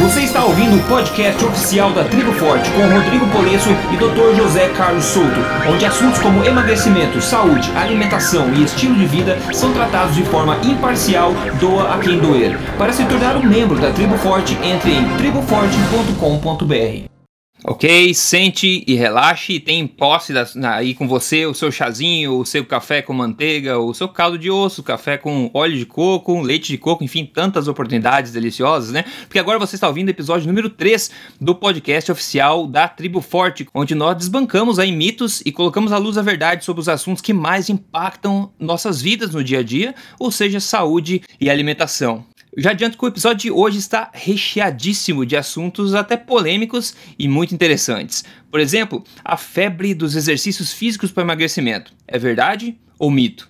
Você está ouvindo o podcast oficial da Tribo Forte com Rodrigo Polesso e Dr. José Carlos Souto, onde assuntos como emagrecimento, saúde, alimentação e estilo de vida são tratados de forma imparcial, doa a quem doer. Para se tornar um membro da Tribo Forte, entre em triboforte.com.br. Ok, sente e relaxe. Tem posse aí com você o seu chazinho, o seu café com manteiga, o seu caldo de osso, café com óleo de coco, leite de coco, enfim, tantas oportunidades deliciosas, né? Porque agora você está ouvindo o episódio número 3 do podcast oficial da Tribo Forte, onde nós desbancamos aí mitos e colocamos à luz a verdade sobre os assuntos que mais impactam nossas vidas no dia a dia, ou seja, saúde e alimentação. Já adianto que o episódio de hoje está recheadíssimo de assuntos até polêmicos e muito interessantes. Por exemplo, a febre dos exercícios físicos para emagrecimento. É verdade ou mito?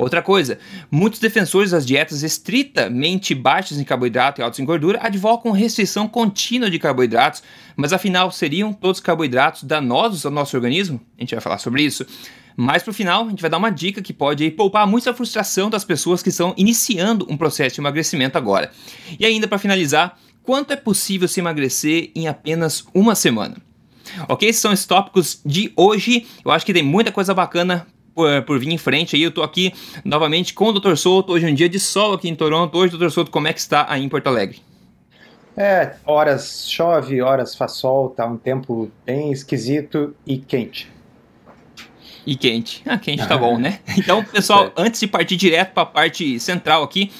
Outra coisa, muitos defensores das dietas estritamente baixas em carboidrato e altos em gordura advocam restrição contínua de carboidratos, mas afinal seriam todos carboidratos danosos ao nosso organismo? A gente vai falar sobre isso. Mas pro final, a gente vai dar uma dica que pode aí, poupar muita frustração das pessoas que estão iniciando um processo de emagrecimento agora. E ainda para finalizar, quanto é possível se emagrecer em apenas uma semana? Ok, esses são os tópicos de hoje. Eu acho que tem muita coisa bacana por, por, vir em frente aí. Eu tô aqui novamente com o Dr. Souto. Hoje é um dia de sol aqui em Toronto. Hoje, Dr. Souto, como é que está aí em Porto Alegre? É, horas chove, horas faz sol, tá um tempo bem esquisito e quente. E quente. Ah, quente tá bom, né? Então, pessoal, antes de partir direto para a parte central aqui,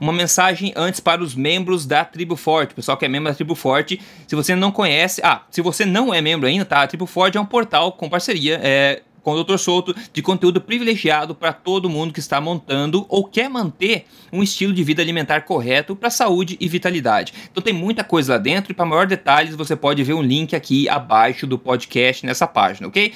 uma mensagem antes para os membros da Tribo Forte. Pessoal que é membro da Tribo Forte, se você não conhece, ah, se você não é membro ainda, tá? A Tribo Forte é um portal com parceria, é, com o Dr. Souto de conteúdo privilegiado para todo mundo que está montando ou quer manter um estilo de vida alimentar correto para saúde e vitalidade. Então tem muita coisa lá dentro e para maior detalhes você pode ver um link aqui abaixo do podcast nessa página, ok?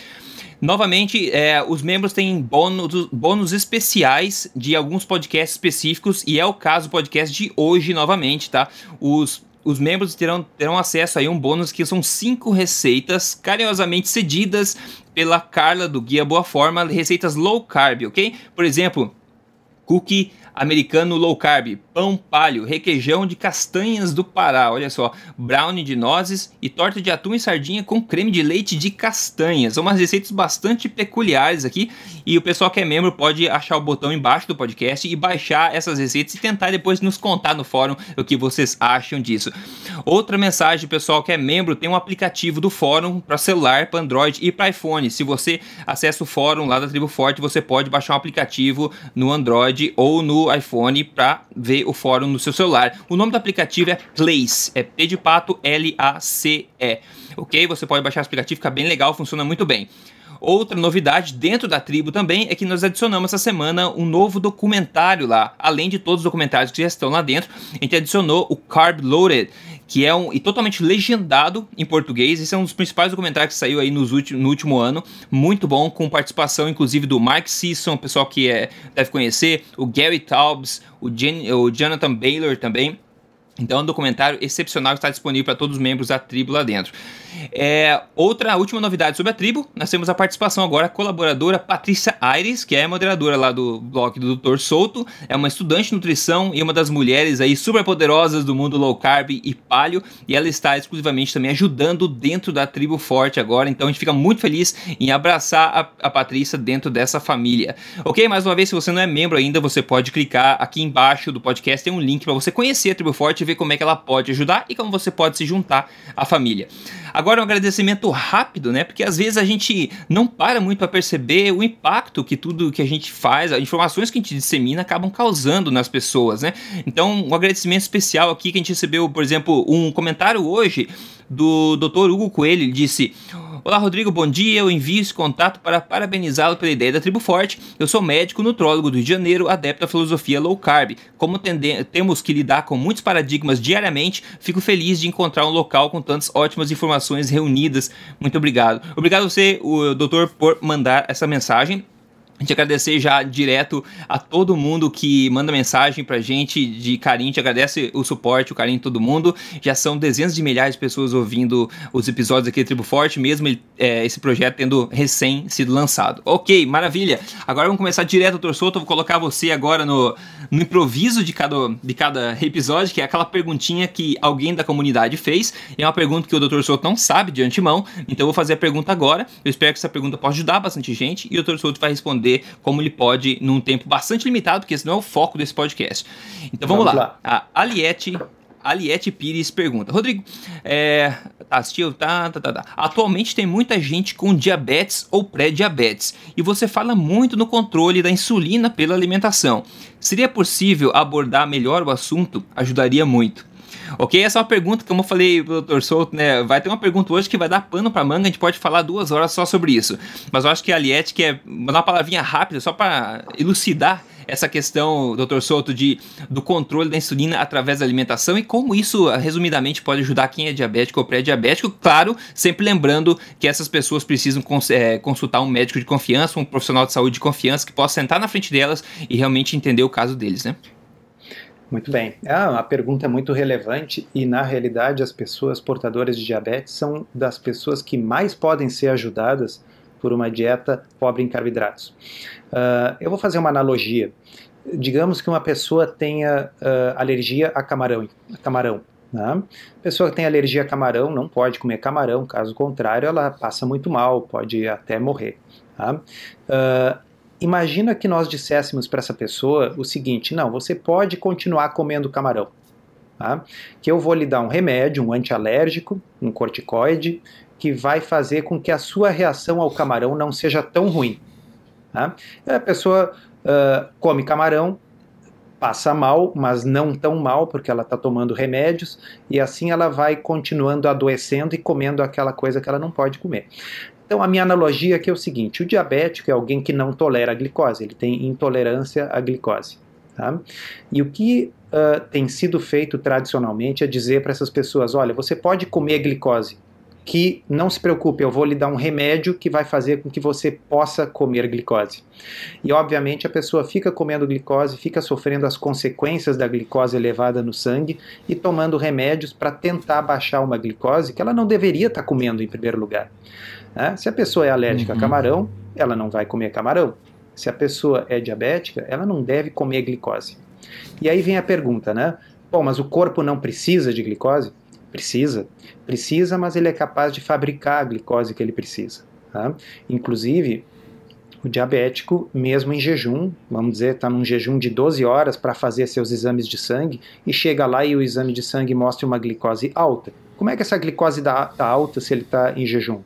Novamente, é, os membros têm bônus, bônus especiais de alguns podcasts específicos, e é o caso do podcast de hoje novamente, tá? Os os membros terão, terão acesso a um bônus que são cinco receitas carinhosamente cedidas pela Carla do Guia Boa Forma, receitas low carb, ok? Por exemplo, cookie americano low carb, pão palho, requeijão de castanhas do Pará, olha só, brownie de nozes e torta de atum e sardinha com creme de leite de castanhas. São umas receitas bastante peculiares aqui e o pessoal que é membro pode achar o botão embaixo do podcast e baixar essas receitas e tentar depois nos contar no fórum o que vocês acham disso. Outra mensagem, pessoal que é membro, tem um aplicativo do fórum para celular, para Android e para iPhone. Se você acessa o fórum lá da Tribo Forte, você pode baixar um aplicativo no Android ou no iPhone para ver o fórum no seu celular. O nome do aplicativo é Place, é P de pato L-A-C-E. Ok? Você pode baixar o aplicativo, fica bem legal, funciona muito bem. Outra novidade dentro da tribo também é que nós adicionamos essa semana um novo documentário lá. Além de todos os documentários que já estão lá dentro, a gente adicionou o Carb Loaded, que é um e totalmente legendado em português. Esse é um dos principais documentários que saiu aí nos últimos, no último ano. Muito bom, com participação inclusive do Mark Sisson, pessoal que é, deve conhecer, o Gary Taubes, o, o Jonathan Baylor também. Então é um documentário excepcional que está disponível para todos os membros da tribo lá dentro. É, outra última novidade sobre a tribo, nós temos a participação agora colaboradora Patrícia Aires, que é moderadora lá do blog do Dr. Souto, é uma estudante de nutrição e uma das mulheres aí super poderosas do mundo low carb e palio, e ela está exclusivamente também ajudando dentro da tribo forte agora, então a gente fica muito feliz em abraçar a, a Patrícia dentro dessa família. Ok? Mais uma vez, se você não é membro ainda, você pode clicar aqui embaixo do podcast, tem um link para você conhecer a tribo forte ver como é que ela pode ajudar e como você pode se juntar à família. Agora um agradecimento rápido, né? Porque às vezes a gente não para muito para perceber o impacto que tudo que a gente faz, as informações que a gente dissemina acabam causando nas pessoas, né? Então, um agradecimento especial aqui que a gente recebeu, por exemplo, um comentário hoje do Dr. Hugo Coelho, ele disse: Olá, Rodrigo, bom dia. Eu envio esse contato para parabenizá-lo pela ideia da Tribo Forte. Eu sou médico nutrólogo do Rio de Janeiro, adepto à filosofia low carb. Como temos que lidar com muitos paradigmas diariamente, fico feliz de encontrar um local com tantas ótimas informações reunidas. Muito obrigado. Obrigado a você, o doutor, por mandar essa mensagem. Gente agradecer já direto a todo mundo que manda mensagem pra gente de carinho, a gente agradece o suporte, o carinho de todo mundo. Já são dezenas de milhares de pessoas ouvindo os episódios aqui do Tribo Forte, mesmo é, esse projeto tendo recém sido lançado. Ok, maravilha. Agora vamos começar direto, doutor Souto. Vou colocar você agora no, no improviso de cada, de cada episódio, que é aquela perguntinha que alguém da comunidade fez. É uma pergunta que o doutor Souto não sabe de antemão, então eu vou fazer a pergunta agora. Eu espero que essa pergunta possa ajudar bastante gente e o doutor Souto vai responder entender como ele pode num tempo bastante limitado, porque esse não é o foco desse podcast. Então vamos, vamos lá. lá. A Aliette Aliette Pires pergunta: Rodrigo, é, tá, assistiu? Tá, tá, tá, tá. Atualmente tem muita gente com diabetes ou pré-diabetes e você fala muito no controle da insulina pela alimentação. Seria possível abordar melhor o assunto? Ajudaria muito. Ok? Essa é uma pergunta, como eu falei Dr. Souto, né? Vai ter uma pergunta hoje que vai dar pano pra manga, a gente pode falar duas horas só sobre isso. Mas eu acho que a Aliette quer mandar uma palavrinha rápida só para elucidar essa questão, Dr. Souto, de, do controle da insulina através da alimentação e como isso, resumidamente, pode ajudar quem é diabético ou pré-diabético. Claro, sempre lembrando que essas pessoas precisam cons é, consultar um médico de confiança, um profissional de saúde de confiança que possa sentar na frente delas e realmente entender o caso deles, né? Muito bem. Ah, uma pergunta muito relevante e, na realidade, as pessoas portadoras de diabetes são das pessoas que mais podem ser ajudadas por uma dieta pobre em carboidratos. Uh, eu vou fazer uma analogia. Digamos que uma pessoa tenha uh, alergia a camarão. A camarão né? Pessoa que tem alergia a camarão não pode comer camarão, caso contrário, ela passa muito mal, pode até morrer. Tá? Uh, Imagina que nós disséssemos para essa pessoa o seguinte: não, você pode continuar comendo camarão. Tá? Que eu vou lhe dar um remédio, um antialérgico, um corticoide, que vai fazer com que a sua reação ao camarão não seja tão ruim. Tá? A pessoa uh, come camarão, passa mal, mas não tão mal, porque ela está tomando remédios, e assim ela vai continuando adoecendo e comendo aquela coisa que ela não pode comer. Então, a minha analogia aqui é o seguinte: o diabético é alguém que não tolera a glicose, ele tem intolerância à glicose. Tá? E o que uh, tem sido feito tradicionalmente é dizer para essas pessoas: olha, você pode comer glicose, que não se preocupe, eu vou lhe dar um remédio que vai fazer com que você possa comer glicose. E obviamente a pessoa fica comendo glicose, fica sofrendo as consequências da glicose elevada no sangue e tomando remédios para tentar baixar uma glicose que ela não deveria estar tá comendo em primeiro lugar. Né? Se a pessoa é alérgica uhum. a camarão, ela não vai comer camarão. Se a pessoa é diabética, ela não deve comer glicose. E aí vem a pergunta, né? Bom, mas o corpo não precisa de glicose? Precisa. Precisa, mas ele é capaz de fabricar a glicose que ele precisa. Tá? Inclusive, o diabético, mesmo em jejum, vamos dizer, está num jejum de 12 horas para fazer seus exames de sangue e chega lá e o exame de sangue mostra uma glicose alta. Como é que essa glicose está alta se ele está em jejum?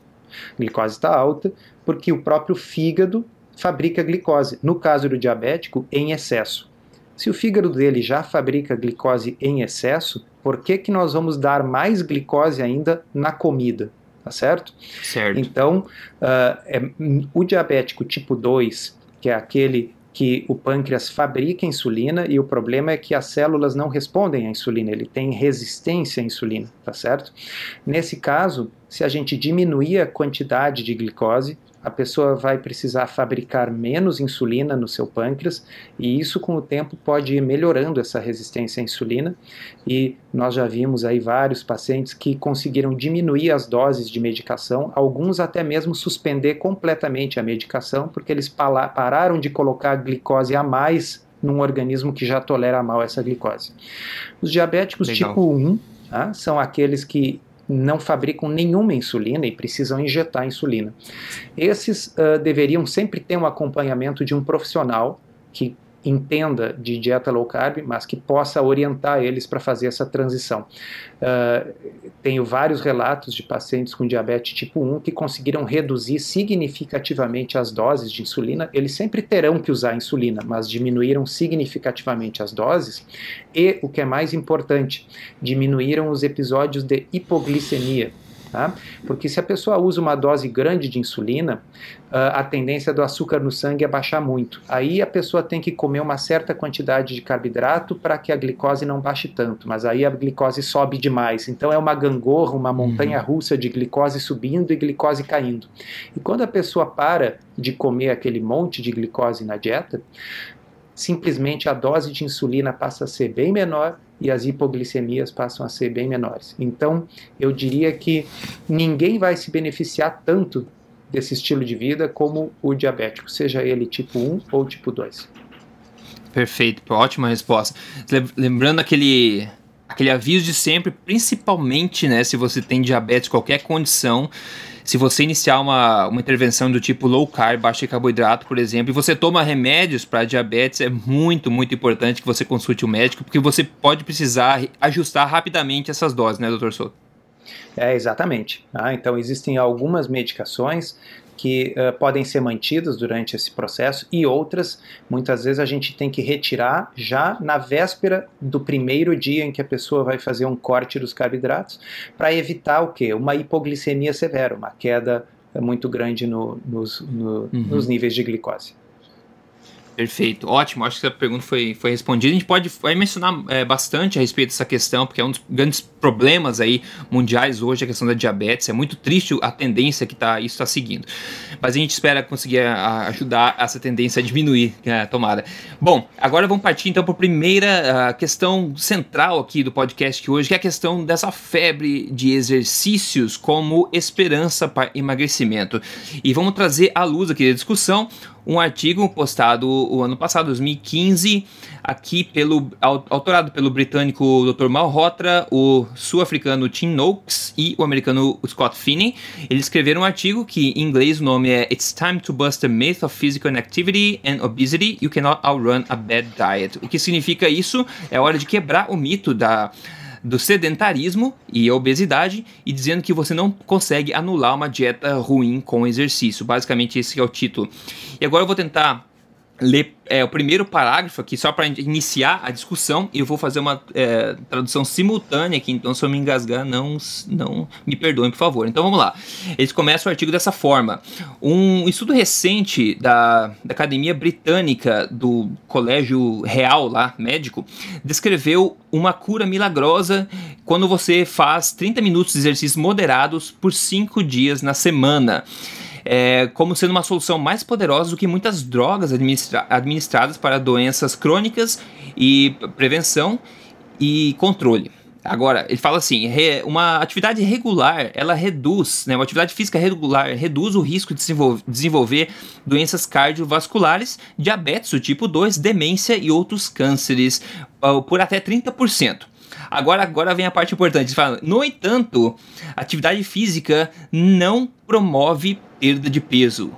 A glicose está alta porque o próprio fígado fabrica glicose, no caso do diabético, em excesso. Se o fígado dele já fabrica glicose em excesso, por que, que nós vamos dar mais glicose ainda na comida? Tá certo? Certo. Então, uh, é, o diabético tipo 2, que é aquele que o pâncreas fabrica insulina e o problema é que as células não respondem à insulina, ele tem resistência à insulina, tá certo? Nesse caso, se a gente diminuir a quantidade de glicose, a pessoa vai precisar fabricar menos insulina no seu pâncreas e isso com o tempo pode ir melhorando essa resistência à insulina e nós já vimos aí vários pacientes que conseguiram diminuir as doses de medicação, alguns até mesmo suspender completamente a medicação porque eles pararam de colocar glicose a mais num organismo que já tolera mal essa glicose. Os diabéticos Legal. tipo 1 tá, são aqueles que não fabricam nenhuma insulina e precisam injetar insulina. Esses uh, deveriam sempre ter um acompanhamento de um profissional que entenda de dieta low carb, mas que possa orientar eles para fazer essa transição. Uh, tenho vários relatos de pacientes com diabetes tipo 1 que conseguiram reduzir significativamente as doses de insulina. Eles sempre terão que usar insulina, mas diminuíram significativamente as doses e, o que é mais importante, diminuíram os episódios de hipoglicemia Tá? Porque se a pessoa usa uma dose grande de insulina, a tendência do açúcar no sangue é baixar muito. Aí a pessoa tem que comer uma certa quantidade de carboidrato para que a glicose não baixe tanto, mas aí a glicose sobe demais. Então é uma gangorra, uma montanha uhum. russa de glicose subindo e glicose caindo. E quando a pessoa para de comer aquele monte de glicose na dieta, simplesmente a dose de insulina passa a ser bem menor e as hipoglicemias passam a ser bem menores. Então, eu diria que ninguém vai se beneficiar tanto desse estilo de vida como o diabético, seja ele tipo 1 ou tipo 2. Perfeito, ótima resposta. Lembrando aquele aquele aviso de sempre, principalmente, né, se você tem diabetes, qualquer condição, se você iniciar uma, uma intervenção do tipo low carb, baixo carboidrato, por exemplo, e você toma remédios para diabetes, é muito, muito importante que você consulte o médico, porque você pode precisar ajustar rapidamente essas doses, né, doutor Souto? É, exatamente. Ah, então, existem algumas medicações que uh, podem ser mantidas durante esse processo e outras, muitas vezes, a gente tem que retirar já na véspera do primeiro dia em que a pessoa vai fazer um corte dos carboidratos, para evitar o quê? Uma hipoglicemia severa, uma queda muito grande no, nos, no, uhum. nos níveis de glicose. Perfeito, ótimo. Acho que essa pergunta foi, foi respondida. A gente pode vai mencionar é, bastante a respeito dessa questão, porque é um dos grandes problemas aí mundiais hoje a questão da diabetes. É muito triste a tendência que tá, isso está seguindo. Mas a gente espera conseguir a, ajudar essa tendência a diminuir, né, tomada. Bom, agora vamos partir então para a primeira questão central aqui do podcast hoje, que é a questão dessa febre de exercícios como esperança para emagrecimento. E vamos trazer à luz aqui da discussão um artigo postado o ano passado, 2015, aqui pelo autorado pelo britânico Dr. Malhotra, o sul-africano Tim Noakes e o americano Scott Finney. Eles escreveram um artigo que em inglês o nome é It's Time to Bust the Myth of Physical Inactivity and Obesity. You Cannot Outrun a Bad Diet. O que significa isso? É hora de quebrar o mito da do sedentarismo e obesidade e dizendo que você não consegue anular uma dieta ruim com exercício. Basicamente, esse é o título. E agora eu vou tentar ler é, o primeiro parágrafo aqui, só para iniciar a discussão, e eu vou fazer uma é, tradução simultânea aqui, então se eu me engasgar, não, não me perdoem, por favor. Então vamos lá. Eles começam o artigo dessa forma. Um estudo recente da, da Academia Britânica do Colégio Real, lá, médico, descreveu uma cura milagrosa quando você faz 30 minutos de exercícios moderados por 5 dias na semana é, como sendo uma solução mais poderosa do que muitas drogas administra administradas para doenças crônicas e prevenção e controle. Agora, ele fala assim, uma atividade regular, ela reduz, né, uma atividade física regular reduz o risco de desenvolver doenças cardiovasculares, diabetes do tipo 2, demência e outros cânceres uh, por até 30%. Agora, agora vem a parte importante. Fala, no entanto, atividade física não promove perda de peso.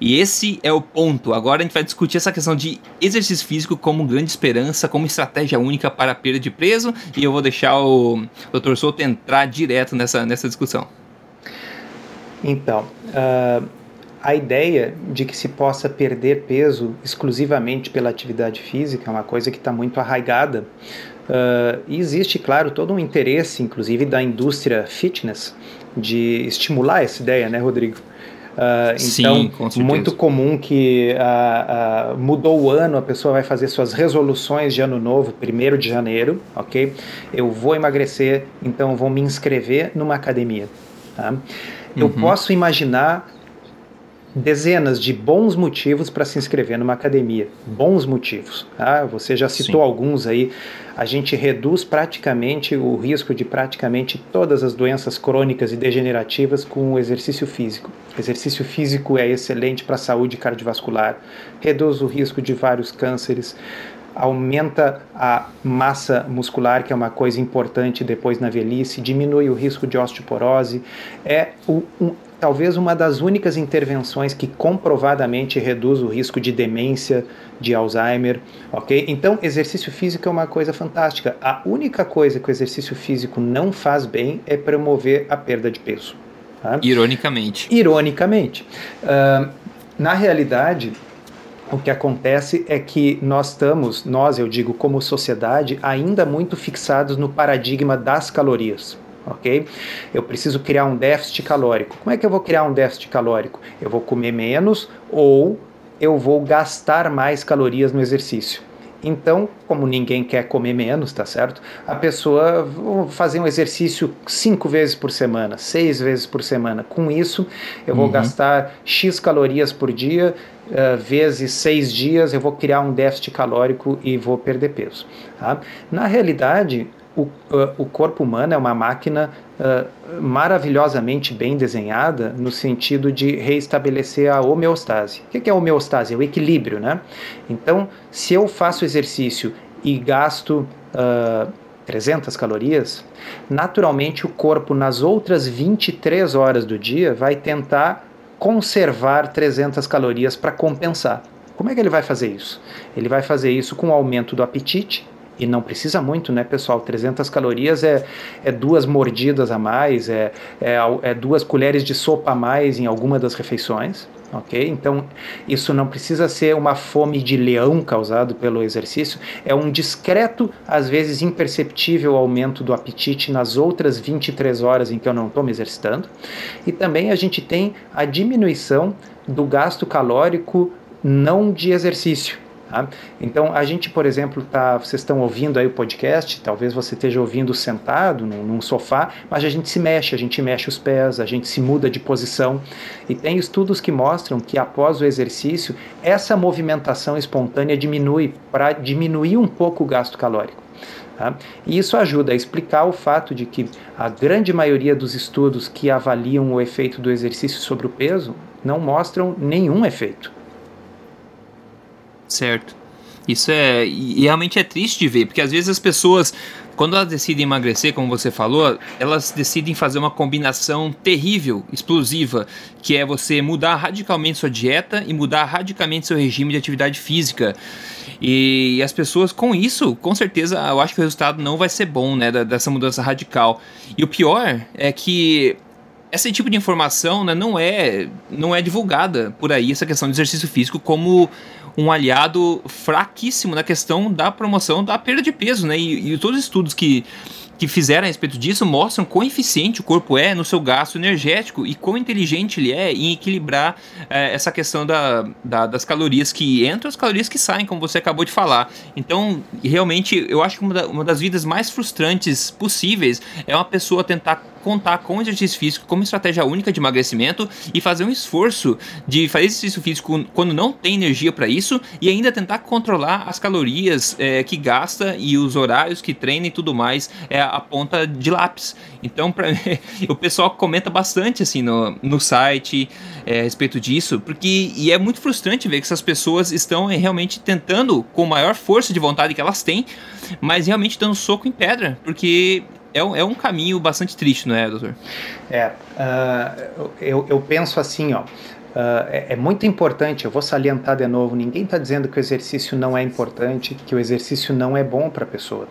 E esse é o ponto. Agora a gente vai discutir essa questão de exercício físico como grande esperança, como estratégia única para a perda de peso. E eu vou deixar o Dr. Souto entrar direto nessa, nessa discussão. Então, uh, a ideia de que se possa perder peso exclusivamente pela atividade física é uma coisa que está muito arraigada Uh, e existe, claro, todo um interesse, inclusive, da indústria fitness de estimular essa ideia, né, Rodrigo? Uh, então, Sim, muito comum que uh, mudou o ano, a pessoa vai fazer suas resoluções de ano novo, primeiro de janeiro, ok? Eu vou emagrecer, então vou me inscrever numa academia. Tá? Eu uhum. posso imaginar dezenas de bons motivos para se inscrever numa academia. Bons motivos. Tá? Você já citou Sim. alguns aí. A gente reduz praticamente o risco de praticamente todas as doenças crônicas e degenerativas com o exercício físico. O exercício físico é excelente para a saúde cardiovascular, reduz o risco de vários cânceres, aumenta a massa muscular, que é uma coisa importante depois na velhice, diminui o risco de osteoporose, é um, talvez uma das únicas intervenções que comprovadamente reduz o risco de demência, de Alzheimer, ok? Então, exercício físico é uma coisa fantástica. A única coisa que o exercício físico não faz bem é promover a perda de peso. Tá? Ironicamente. Ironicamente. Uh, na realidade, o que acontece é que nós estamos, nós eu digo como sociedade, ainda muito fixados no paradigma das calorias ok? Eu preciso criar um déficit calórico. Como é que eu vou criar um déficit calórico? Eu vou comer menos ou eu vou gastar mais calorias no exercício. Então, como ninguém quer comer menos, tá certo? A pessoa vai fazer um exercício cinco vezes por semana, seis vezes por semana. Com isso, eu vou uhum. gastar X calorias por dia, uh, vezes seis dias, eu vou criar um déficit calórico e vou perder peso. Tá? Na realidade, o, uh, o corpo humano é uma máquina uh, maravilhosamente bem desenhada no sentido de reestabelecer a homeostase. O que é homeostase? É o equilíbrio, né? Então, se eu faço exercício e gasto uh, 300 calorias, naturalmente o corpo nas outras 23 horas do dia vai tentar conservar 300 calorias para compensar. Como é que ele vai fazer isso? Ele vai fazer isso com o aumento do apetite, e não precisa muito, né, pessoal? 300 calorias é, é duas mordidas a mais, é, é, é duas colheres de sopa a mais em alguma das refeições, ok? Então, isso não precisa ser uma fome de leão causado pelo exercício, é um discreto, às vezes imperceptível aumento do apetite nas outras 23 horas em que eu não estou me exercitando. E também a gente tem a diminuição do gasto calórico não de exercício. Tá? Então, a gente, por exemplo, tá, vocês estão ouvindo aí o podcast, talvez você esteja ouvindo sentado num, num, sofá, mas a gente se mexe, a gente mexe os pés, a gente se muda de posição. E tem estudos que mostram que após o exercício, essa movimentação espontânea diminui para diminuir um pouco o gasto calórico. Tá? E isso ajuda a explicar o fato de que a grande maioria dos estudos que avaliam o efeito do exercício sobre o peso não mostram nenhum efeito. Certo. Isso é. E realmente é triste de ver, porque às vezes as pessoas, quando elas decidem emagrecer, como você falou, elas decidem fazer uma combinação terrível, explosiva, que é você mudar radicalmente sua dieta e mudar radicalmente seu regime de atividade física. E, as pessoas, com isso, com certeza, eu acho que o resultado não vai ser bom, né, dessa mudança radical. E o pior é que esse tipo de informação né, não é não é divulgada por aí essa questão de exercício físico como um aliado fraquíssimo na questão da promoção da perda de peso, né? E, e todos os estudos que que fizeram a respeito disso mostram quão eficiente o corpo é no seu gasto energético e quão inteligente ele é em equilibrar é, essa questão da, da, das calorias que entram e as calorias que saem, como você acabou de falar. Então, realmente, eu acho que uma, da, uma das vidas mais frustrantes possíveis é uma pessoa tentar contar com exercício físico como estratégia única de emagrecimento e fazer um esforço de fazer exercício físico quando não tem energia para isso e ainda tentar controlar as calorias é, que gasta e os horários que treina e tudo mais é, a ponta de lápis. Então, pra, o pessoal comenta bastante assim no, no site é, a respeito disso, porque e é muito frustrante ver que essas pessoas estão é, realmente tentando, com maior força de vontade que elas têm, mas realmente dando soco em pedra, porque é um, é um caminho bastante triste, não é, doutor? É, uh, eu, eu penso assim, ó. Uh, é, é, muito importante, eu vou salientar de novo: ninguém está dizendo que o exercício não é importante, que o exercício não é bom para a pessoa.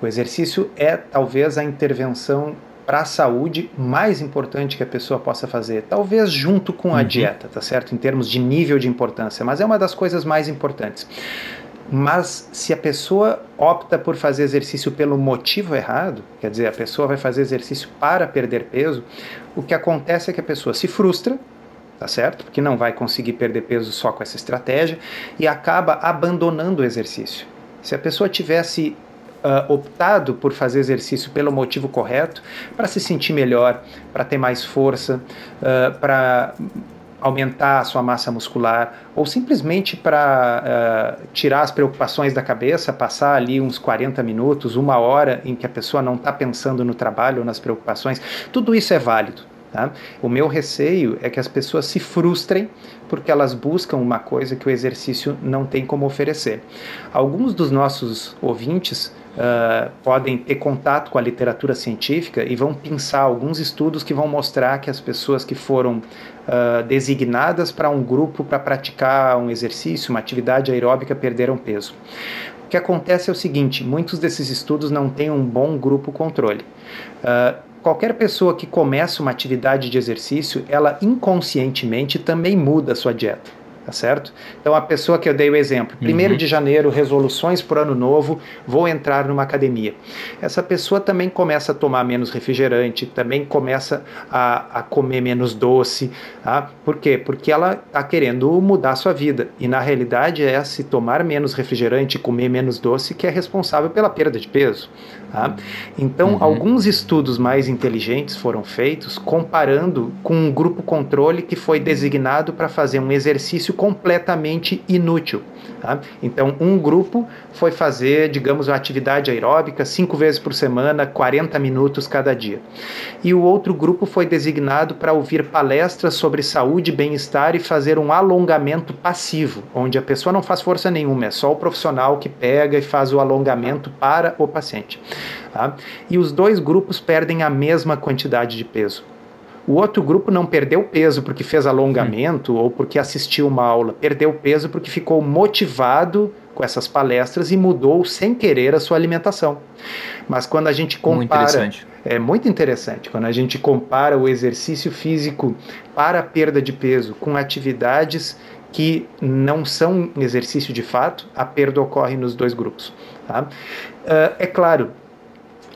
O exercício é talvez a intervenção para a saúde mais importante que a pessoa possa fazer, talvez junto com a uhum. dieta, tá certo? Em termos de nível de importância, mas é uma das coisas mais importantes. Mas se a pessoa opta por fazer exercício pelo motivo errado, quer dizer, a pessoa vai fazer exercício para perder peso, o que acontece é que a pessoa se frustra, tá certo? Porque não vai conseguir perder peso só com essa estratégia e acaba abandonando o exercício. Se a pessoa tivesse uh, optado por fazer exercício pelo motivo correto, para se sentir melhor, para ter mais força, uh, para aumentar a sua massa muscular ou simplesmente para uh, tirar as preocupações da cabeça, passar ali uns 40 minutos, uma hora em que a pessoa não está pensando no trabalho ou nas preocupações, tudo isso é válido. Tá? O meu receio é que as pessoas se frustrem porque elas buscam uma coisa que o exercício não tem como oferecer. Alguns dos nossos ouvintes uh, podem ter contato com a literatura científica e vão pensar alguns estudos que vão mostrar que as pessoas que foram uh, designadas para um grupo para praticar um exercício, uma atividade aeróbica, perderam peso. O que acontece é o seguinte: muitos desses estudos não têm um bom grupo controle. Uh, qualquer pessoa que começa uma atividade de exercício, ela inconscientemente também muda a sua dieta. Tá certo? Então a pessoa que eu dei o exemplo, primeiro uhum. de janeiro, resoluções para o ano novo, vou entrar numa academia. Essa pessoa também começa a tomar menos refrigerante, também começa a, a comer menos doce, tá? Por quê? Porque ela está querendo mudar a sua vida e na realidade é se tomar menos refrigerante, comer menos doce que é responsável pela perda de peso. Tá? Então, uhum. alguns estudos mais inteligentes foram feitos comparando com um grupo controle que foi designado para fazer um exercício completamente inútil. Tá? Então, um grupo foi fazer, digamos, uma atividade aeróbica cinco vezes por semana, 40 minutos cada dia. E o outro grupo foi designado para ouvir palestras sobre saúde, bem-estar e fazer um alongamento passivo, onde a pessoa não faz força nenhuma, é só o profissional que pega e faz o alongamento para o paciente. Tá? E os dois grupos perdem a mesma quantidade de peso. O outro grupo não perdeu peso porque fez alongamento hum. ou porque assistiu uma aula, perdeu peso porque ficou motivado com essas palestras e mudou sem querer a sua alimentação. Mas quando a gente compara, muito é muito interessante quando a gente compara o exercício físico para a perda de peso com atividades que não são exercício de fato, a perda ocorre nos dois grupos. Tá? Uh, é claro,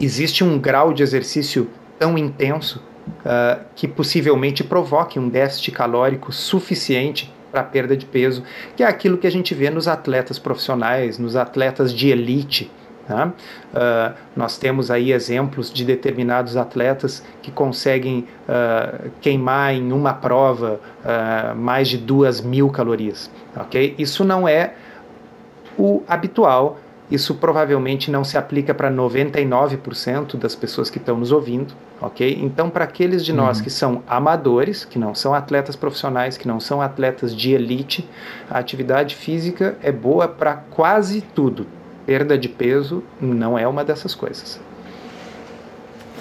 existe um grau de exercício tão intenso uh, que possivelmente provoque um déficit calórico suficiente para perda de peso, que é aquilo que a gente vê nos atletas profissionais, nos atletas de elite. Uh, nós temos aí exemplos de determinados atletas que conseguem uh, queimar em uma prova uh, mais de duas mil calorias. Okay? Isso não é o habitual isso provavelmente não se aplica para 99% das pessoas que estão nos ouvindo, ok? Então, para aqueles de nós uhum. que são amadores, que não são atletas profissionais, que não são atletas de elite, a atividade física é boa para quase tudo. Perda de peso não é uma dessas coisas.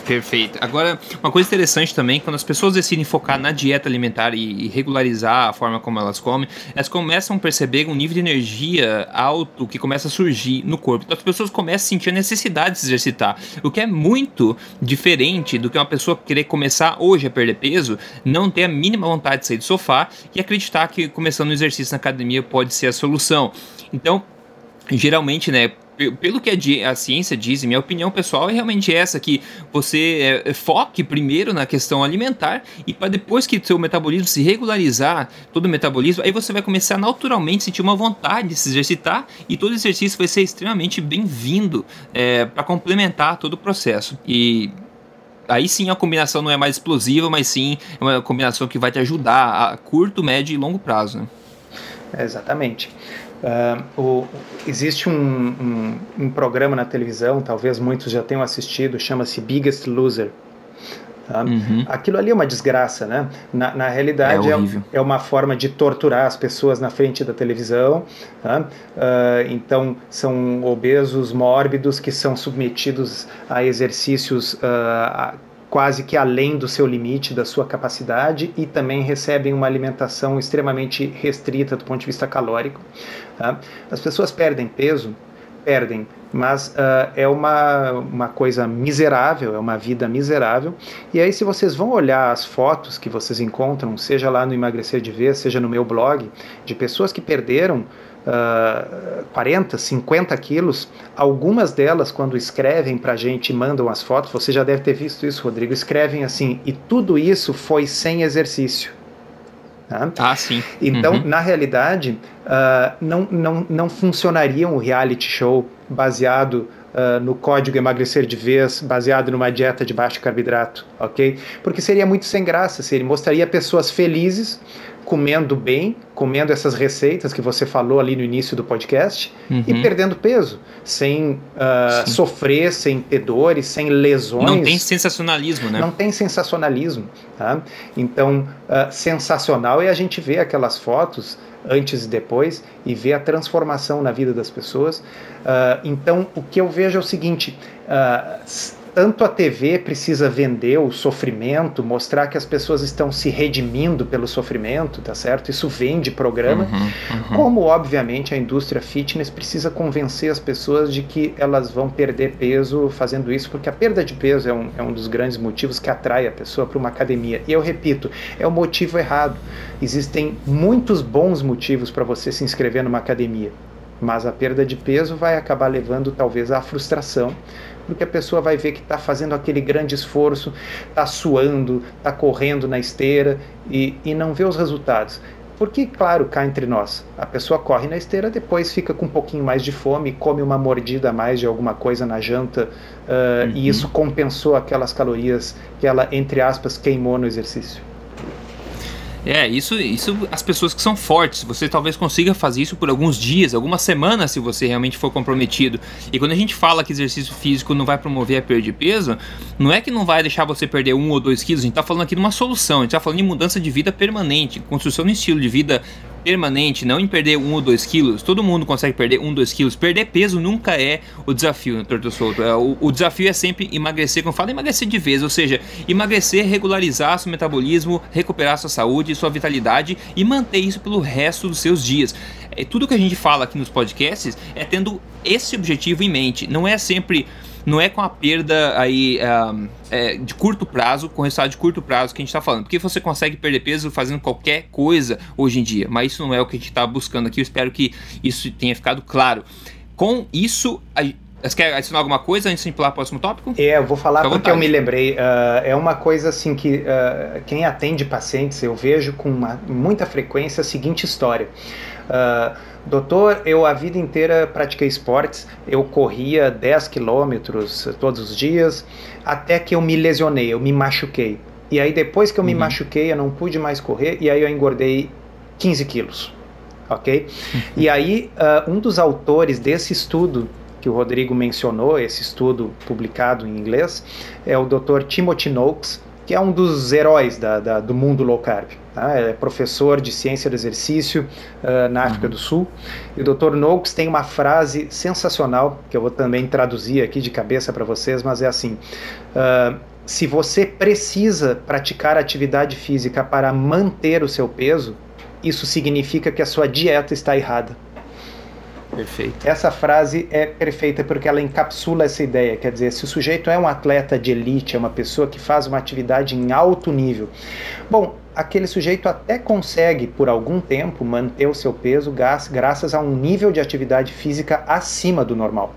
Perfeito. Agora, uma coisa interessante também, quando as pessoas decidem focar na dieta alimentar e, regularizar a forma como elas comem, elas começam a perceber um nível de energia alto que começa a surgir no corpo. Então as pessoas começam a sentir a necessidade de se exercitar, o que é muito diferente do que uma pessoa querer começar hoje a perder peso, não ter a mínima vontade de sair do sofá e acreditar que começando o exercício na academia pode ser a solução. Então, geralmente, né, pelo que a, ciência diz, minha opinião pessoal é realmente essa, que você é, é, foque primeiro na questão alimentar e para depois que seu metabolismo se regularizar, todo o metabolismo, aí você vai começar naturalmente a sentir uma vontade de se exercitar e todo exercício vai ser extremamente bem-vindo é, para complementar todo o processo. E aí sim a combinação não é mais explosiva, mas sim é uma combinação que vai te ajudar a curto, médio e longo prazo. Né? exatamente. Uh, o, existe um, um, um, programa na televisão, talvez muitos já tenham assistido, chama-se Biggest Loser. Tá? Uhum. Aquilo ali é uma desgraça, né? Na, na realidade, é, é, é, uma forma de torturar as pessoas na frente da televisão. Tá? Uh, então, são obesos mórbidos que são submetidos a exercícios uh, quase que além do seu limite, da sua capacidade, e também recebem uma alimentação extremamente restrita do ponto de vista calórico. Tá? As pessoas perdem peso, perdem, mas uh, é uma, uma coisa miserável, é uma vida miserável. E aí, se vocês vão olhar as fotos que vocês encontram, seja lá no Emagrecer de Vez, seja no meu blog, de pessoas que perderam uh, 40, 50 quilos, algumas delas, quando escrevem para a gente mandam as fotos, você já deve ter visto isso, Rodrigo, escrevem assim, e tudo isso foi sem exercício. Tá? Ah, sim. Então, uhum. na realidade, uh, não, não, não funcionaria um reality show baseado uh, no código emagrecer de vez, baseado numa dieta de baixo carboidrato, ok? Porque seria muito sem graça, seria, mostraria pessoas felizes comendo bem, comendo essas receitas que você falou ali no início do podcast uhum. e perdendo peso, sem uh, sofrer, sem ter dores, sem lesões. Não tem sensacionalismo, né? Não tem sensacionalismo. Tá? Então, uh, sensacional é a gente ver aquelas fotos antes e depois e ver a transformação na vida das pessoas. Uh, então, o que eu vejo é o seguinte: tanto a TV precisa vender o sofrimento, mostrar que as pessoas estão se redimindo pelo sofrimento, tá certo? Isso vende programa, uhum, uhum. como obviamente a indústria fitness precisa convencer as pessoas de que elas vão perder peso fazendo isso, porque a perda de peso é um, é um dos grandes motivos que atrai a pessoa para uma academia. E eu repito, é o motivo errado. Existem muitos bons motivos para você se inscrever numa academia, mas a perda de peso vai acabar levando talvez à frustração porque a pessoa vai ver que está fazendo aquele grande esforço, está suando, está correndo na esteira e, e não vê os resultados. Porque, claro, cá entre nós, a pessoa corre na esteira, depois fica com um pouquinho mais de fome, come uma mordida a mais de alguma coisa na janta, uh, uhum. e isso compensou aquelas calorias que ela, entre aspas, queimou no exercício. É, isso, isso as pessoas que são fortes, você talvez consiga fazer isso por alguns dias, algumas semanas, se você realmente for comprometido. E quando a gente fala que exercício físico não vai promover a perda de peso, não é que não vai deixar você perder um ou dois quilos, a gente está falando aqui de uma solução, a gente está falando de mudança de vida permanente, construção de um estilo de vida permanente, não em perder um ou dois quilos. Todo mundo consegue perder um, dois quilos. Perder peso nunca é o desafio, né, Torto Solto? É, o, o, desafio é sempre emagrecer, como fala, emagrecer de vez, ou seja, emagrecer, regularizar seu metabolismo, recuperar sua saúde, sua vitalidade e manter isso pelo resto dos seus dias. É, tudo que a gente fala aqui nos podcasts é tendo esse objetivo em mente. Não é sempre não é com a perda aí um, é, de curto prazo, com resultado de curto prazo que a gente está falando. Porque você consegue perder peso fazendo qualquer coisa hoje em dia, mas isso não é o que a gente está buscando aqui. Eu espero que isso tenha ficado claro. Com isso, a, você quer adicionar alguma coisa antes de pular para o próximo tópico? É, eu vou falar Fica porque eu me lembrei. Uh, é uma coisa assim que uh, quem atende pacientes, eu vejo com uma, muita frequência a seguinte história. Uh, Doutor, eu a vida inteira pratiquei esportes, eu corria 10 quilômetros todos os dias, até que eu me lesionei, eu me machuquei. E aí depois que eu uhum. me machuquei, eu não pude mais correr, e aí eu engordei 15 quilos, ok? e aí, uh, um dos autores desse estudo que o Rodrigo mencionou, esse estudo publicado em inglês, é o Dr. Timothy Noakes, que é um dos heróis da, da, do mundo low carb. Tá? É professor de ciência do exercício uh, na África uhum. do Sul. E o Dr. Noakes tem uma frase sensacional, que eu vou também traduzir aqui de cabeça para vocês, mas é assim: uh, se você precisa praticar atividade física para manter o seu peso, isso significa que a sua dieta está errada. Perfeito. Essa frase é perfeita porque ela encapsula essa ideia. Quer dizer, se o sujeito é um atleta de elite, é uma pessoa que faz uma atividade em alto nível, bom, aquele sujeito até consegue, por algum tempo, manter o seu peso graças a um nível de atividade física acima do normal.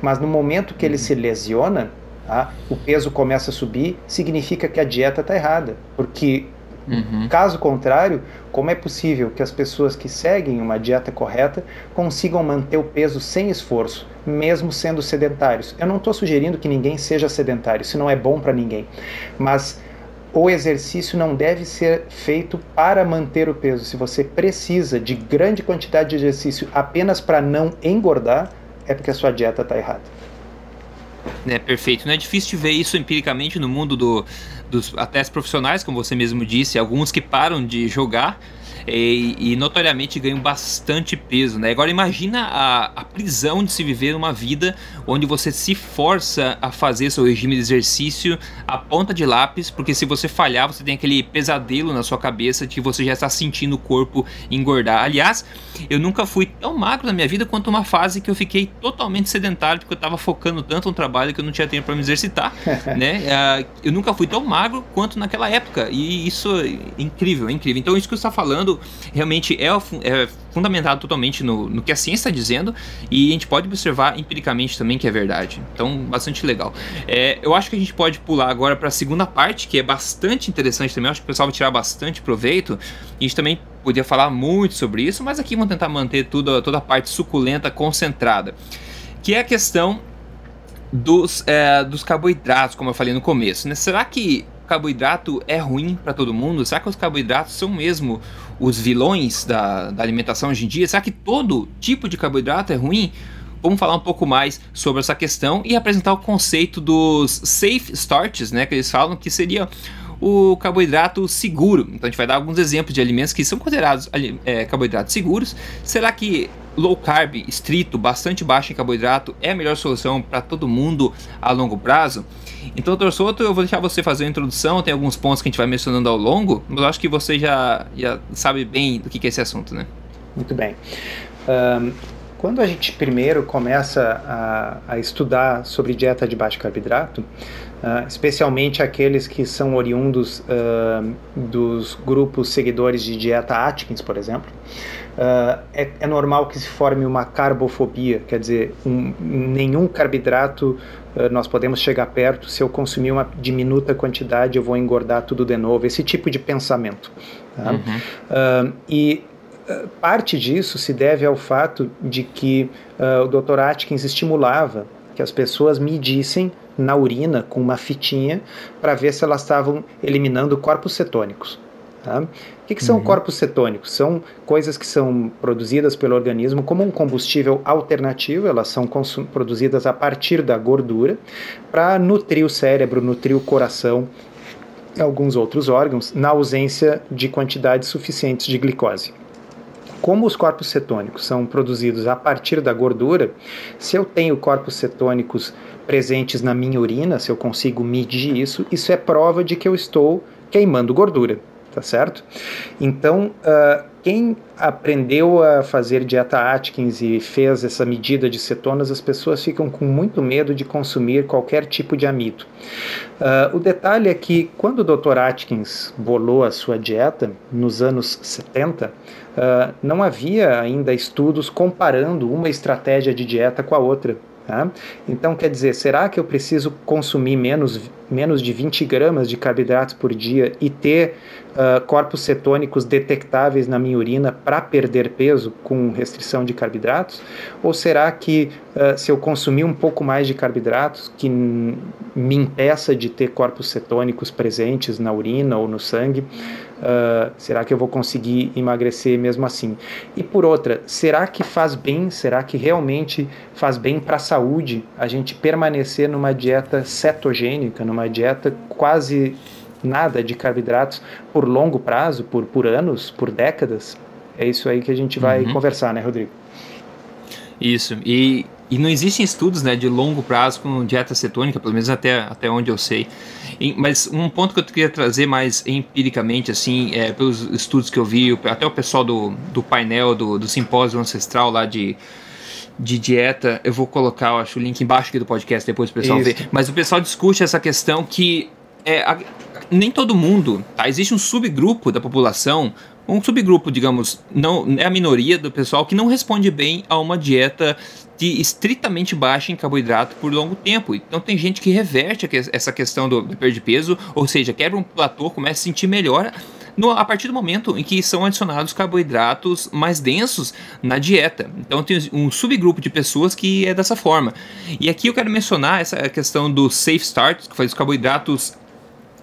Mas no momento que ele se lesiona, tá, o peso começa a subir, significa que a dieta está errada, porque Uhum. Caso contrário, como é possível que as pessoas que seguem uma dieta correta consigam manter o peso sem esforço, mesmo sendo sedentários? Eu não estou sugerindo que ninguém seja sedentário, isso não é bom para ninguém. Mas o exercício não deve ser feito para manter o peso. Se você precisa de grande quantidade de exercício apenas para não engordar, é porque a sua dieta está errada. É perfeito. Não é difícil de ver isso empiricamente no mundo do, dos atletas profissionais, como você mesmo disse, alguns que param de jogar e, e, notoriamente ganham bastante peso, né? Agora imagina a, a, prisão de se viver uma vida onde você se força a fazer seu regime de exercício a ponta de lápis, porque se você falhar, você tem aquele pesadelo na sua cabeça de que você já está sentindo o corpo engordar. Aliás, eu nunca fui tão magro na minha vida quanto uma fase que eu fiquei totalmente sedentário, porque eu estava focando tanto no trabalho que eu não tinha tempo para me exercitar, né? Uh, eu nunca fui tão magro quanto naquela época, e isso é incrível, é incrível. Então isso que você está falando realmente é, é fundamentado totalmente no, no que a ciência está dizendo e a gente pode observar empiricamente também que é verdade. Então, bastante legal. É, eu acho que a gente pode pular agora para a segunda parte, que é bastante interessante também. Eu acho que o pessoal vai tirar bastante proveito. A gente também podia falar muito sobre isso, mas aqui vamos tentar manter tudo, toda a parte suculenta concentrada. Que é a questão dos, é, dos carboidratos, como eu falei no começo. Né? Será que carboidrato é ruim para todo mundo? Será que os carboidratos são mesmo os vilões da, da alimentação hoje em dia? Será que todo tipo de carboidrato é ruim? Vamos falar um pouco mais sobre essa questão e apresentar o conceito dos safe starches, né? Que eles falam que seria o carboidrato seguro. Então a gente vai dar alguns exemplos de alimentos que são considerados é, carboidratos seguros. Será que low carb, estrito, bastante baixo em carboidrato é a melhor solução para todo mundo a longo prazo? Então, doutor Soto, eu vou deixar você fazer a introdução, tem alguns pontos que a gente vai mencionando ao longo, mas eu acho que você já, já sabe bem do que é esse assunto, né? Muito bem. Um, quando a gente primeiro começa a, a, estudar sobre dieta de baixo carboidrato, uh, especialmente aqueles que são oriundos uh, dos grupos seguidores de dieta Atkins, por exemplo, uh, é, é, normal que se forme uma carbofobia, quer dizer, um, nenhum carboidrato nós podemos chegar perto, se eu consumir uma diminuta quantidade eu vou engordar tudo de novo, esse tipo de pensamento. Tá? Uhum. e parte disso se deve ao fato de que uh, o Dr. Atkins estimulava que as pessoas medissem na urina com uma fitinha para ver se elas estavam eliminando corpos cetônicos. Tá? O que, que são uhum. corpos cetônicos? São coisas que são produzidas pelo organismo como um combustível alternativo, elas são produzidas a partir da gordura para nutrir o cérebro, nutrir o coração e alguns outros órgãos, na ausência de quantidades suficientes de glicose. Como os corpos cetônicos são produzidos a partir da gordura, se eu tenho corpos cetônicos presentes na minha urina, se eu consigo medir isso, isso é prova de que eu estou queimando gordura, tá certo? Então, uh, quem aprendeu a fazer dieta Atkins e fez essa medida de cetonas, as pessoas ficam com muito medo de consumir qualquer tipo de amido. Uh, o detalhe é que quando o Dr. Atkins bolou a sua dieta, nos anos 70, uh, ah, não havia ainda estudos comparando uma estratégia de dieta com a outra. Tá? Então, quer dizer, será que eu preciso consumir menos, menos de 20 gramas de carboidratos por dia e ter uh, corpos cetônicos detectáveis na minha urina para perder peso com restrição de carboidratos? Ou será que uh, se eu consumir um pouco mais de carboidratos que me impeça de ter corpos cetônicos presentes na urina ou no sangue, Uh, será que eu vou conseguir emagrecer mesmo assim? E por outra, será que faz bem? Será que realmente faz bem para a saúde a gente permanecer numa dieta cetogênica, numa dieta quase nada de carboidratos por longo prazo, por, por anos, por décadas? É isso aí que a gente vai uhum. conversar, né, Rodrigo? Isso. E, e não existem estudos né, de longo prazo com dieta cetônica, pelo menos até, até onde eu sei. Mas um ponto que eu queria trazer mais empiricamente, assim, é, pelos estudos que eu vi, até o pessoal do, do painel do, do simpósio ancestral lá de, de dieta, eu vou colocar, eu acho, o link embaixo aqui do podcast depois o pessoal ver. Mas o pessoal discute essa questão que é, a, nem todo mundo, tá? Existe um subgrupo da população, um subgrupo, digamos, não é a minoria do pessoal que não responde bem a uma dieta de estritamente baixa em carboidrato por longo tempo. Então tem gente que reverte essa questão do, do perda de peso, ou seja, quebra um platô, começa a sentir melhor no, a partir do momento em que são adicionados carboidratos mais densos na dieta. Então tem um subgrupo de pessoas que é dessa forma. E aqui eu quero mencionar essa questão do safe start, que faz os carboidratos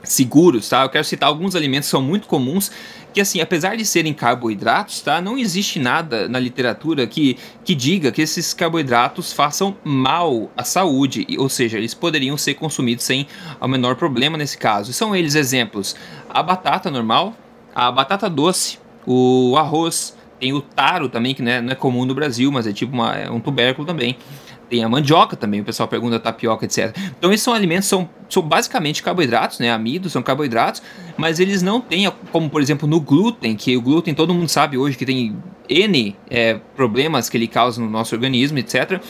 seguros, tá? Eu quero citar alguns alimentos que são muito comuns que assim, apesar de serem carboidratos, tá, não existe nada na literatura que, que diga que esses carboidratos façam mal à saúde, ou seja, eles poderiam ser consumidos sem o menor problema nesse caso. São eles exemplos: a batata normal, a batata doce, o arroz, tem o taro também, que não é, não é comum no Brasil, mas é tipo uma, é um tubérculo também. Tem a mandioca também, o pessoal pergunta tapioca, etc. Então esses são alimentos, são, são basicamente carboidratos, né? Amidos são carboidratos, mas eles não têm, como por exemplo no glúten, que o glúten todo mundo sabe hoje que tem N é, problemas que ele causa no nosso organismo, etc.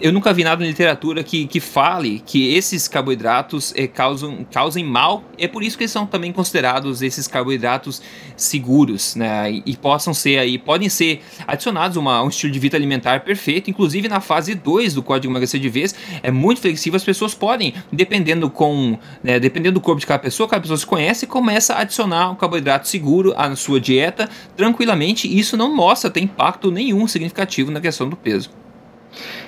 Eu nunca vi nada na literatura que, que fale que esses carboidratos é, causam, causem mal. É por isso que eles são também considerados esses carboidratos seguros, né? E, e possam ser aí, podem ser adicionados a um estilo de vida alimentar perfeito, inclusive na fase 2 do Código Emagrecer de Vez, é muito flexível, as pessoas podem, dependendo com, né, dependendo do corpo de cada pessoa, cada pessoa se conhece, começa a adicionar um carboidrato seguro à sua dieta tranquilamente. Isso não mostra ter impacto nenhum significativo na questão do peso.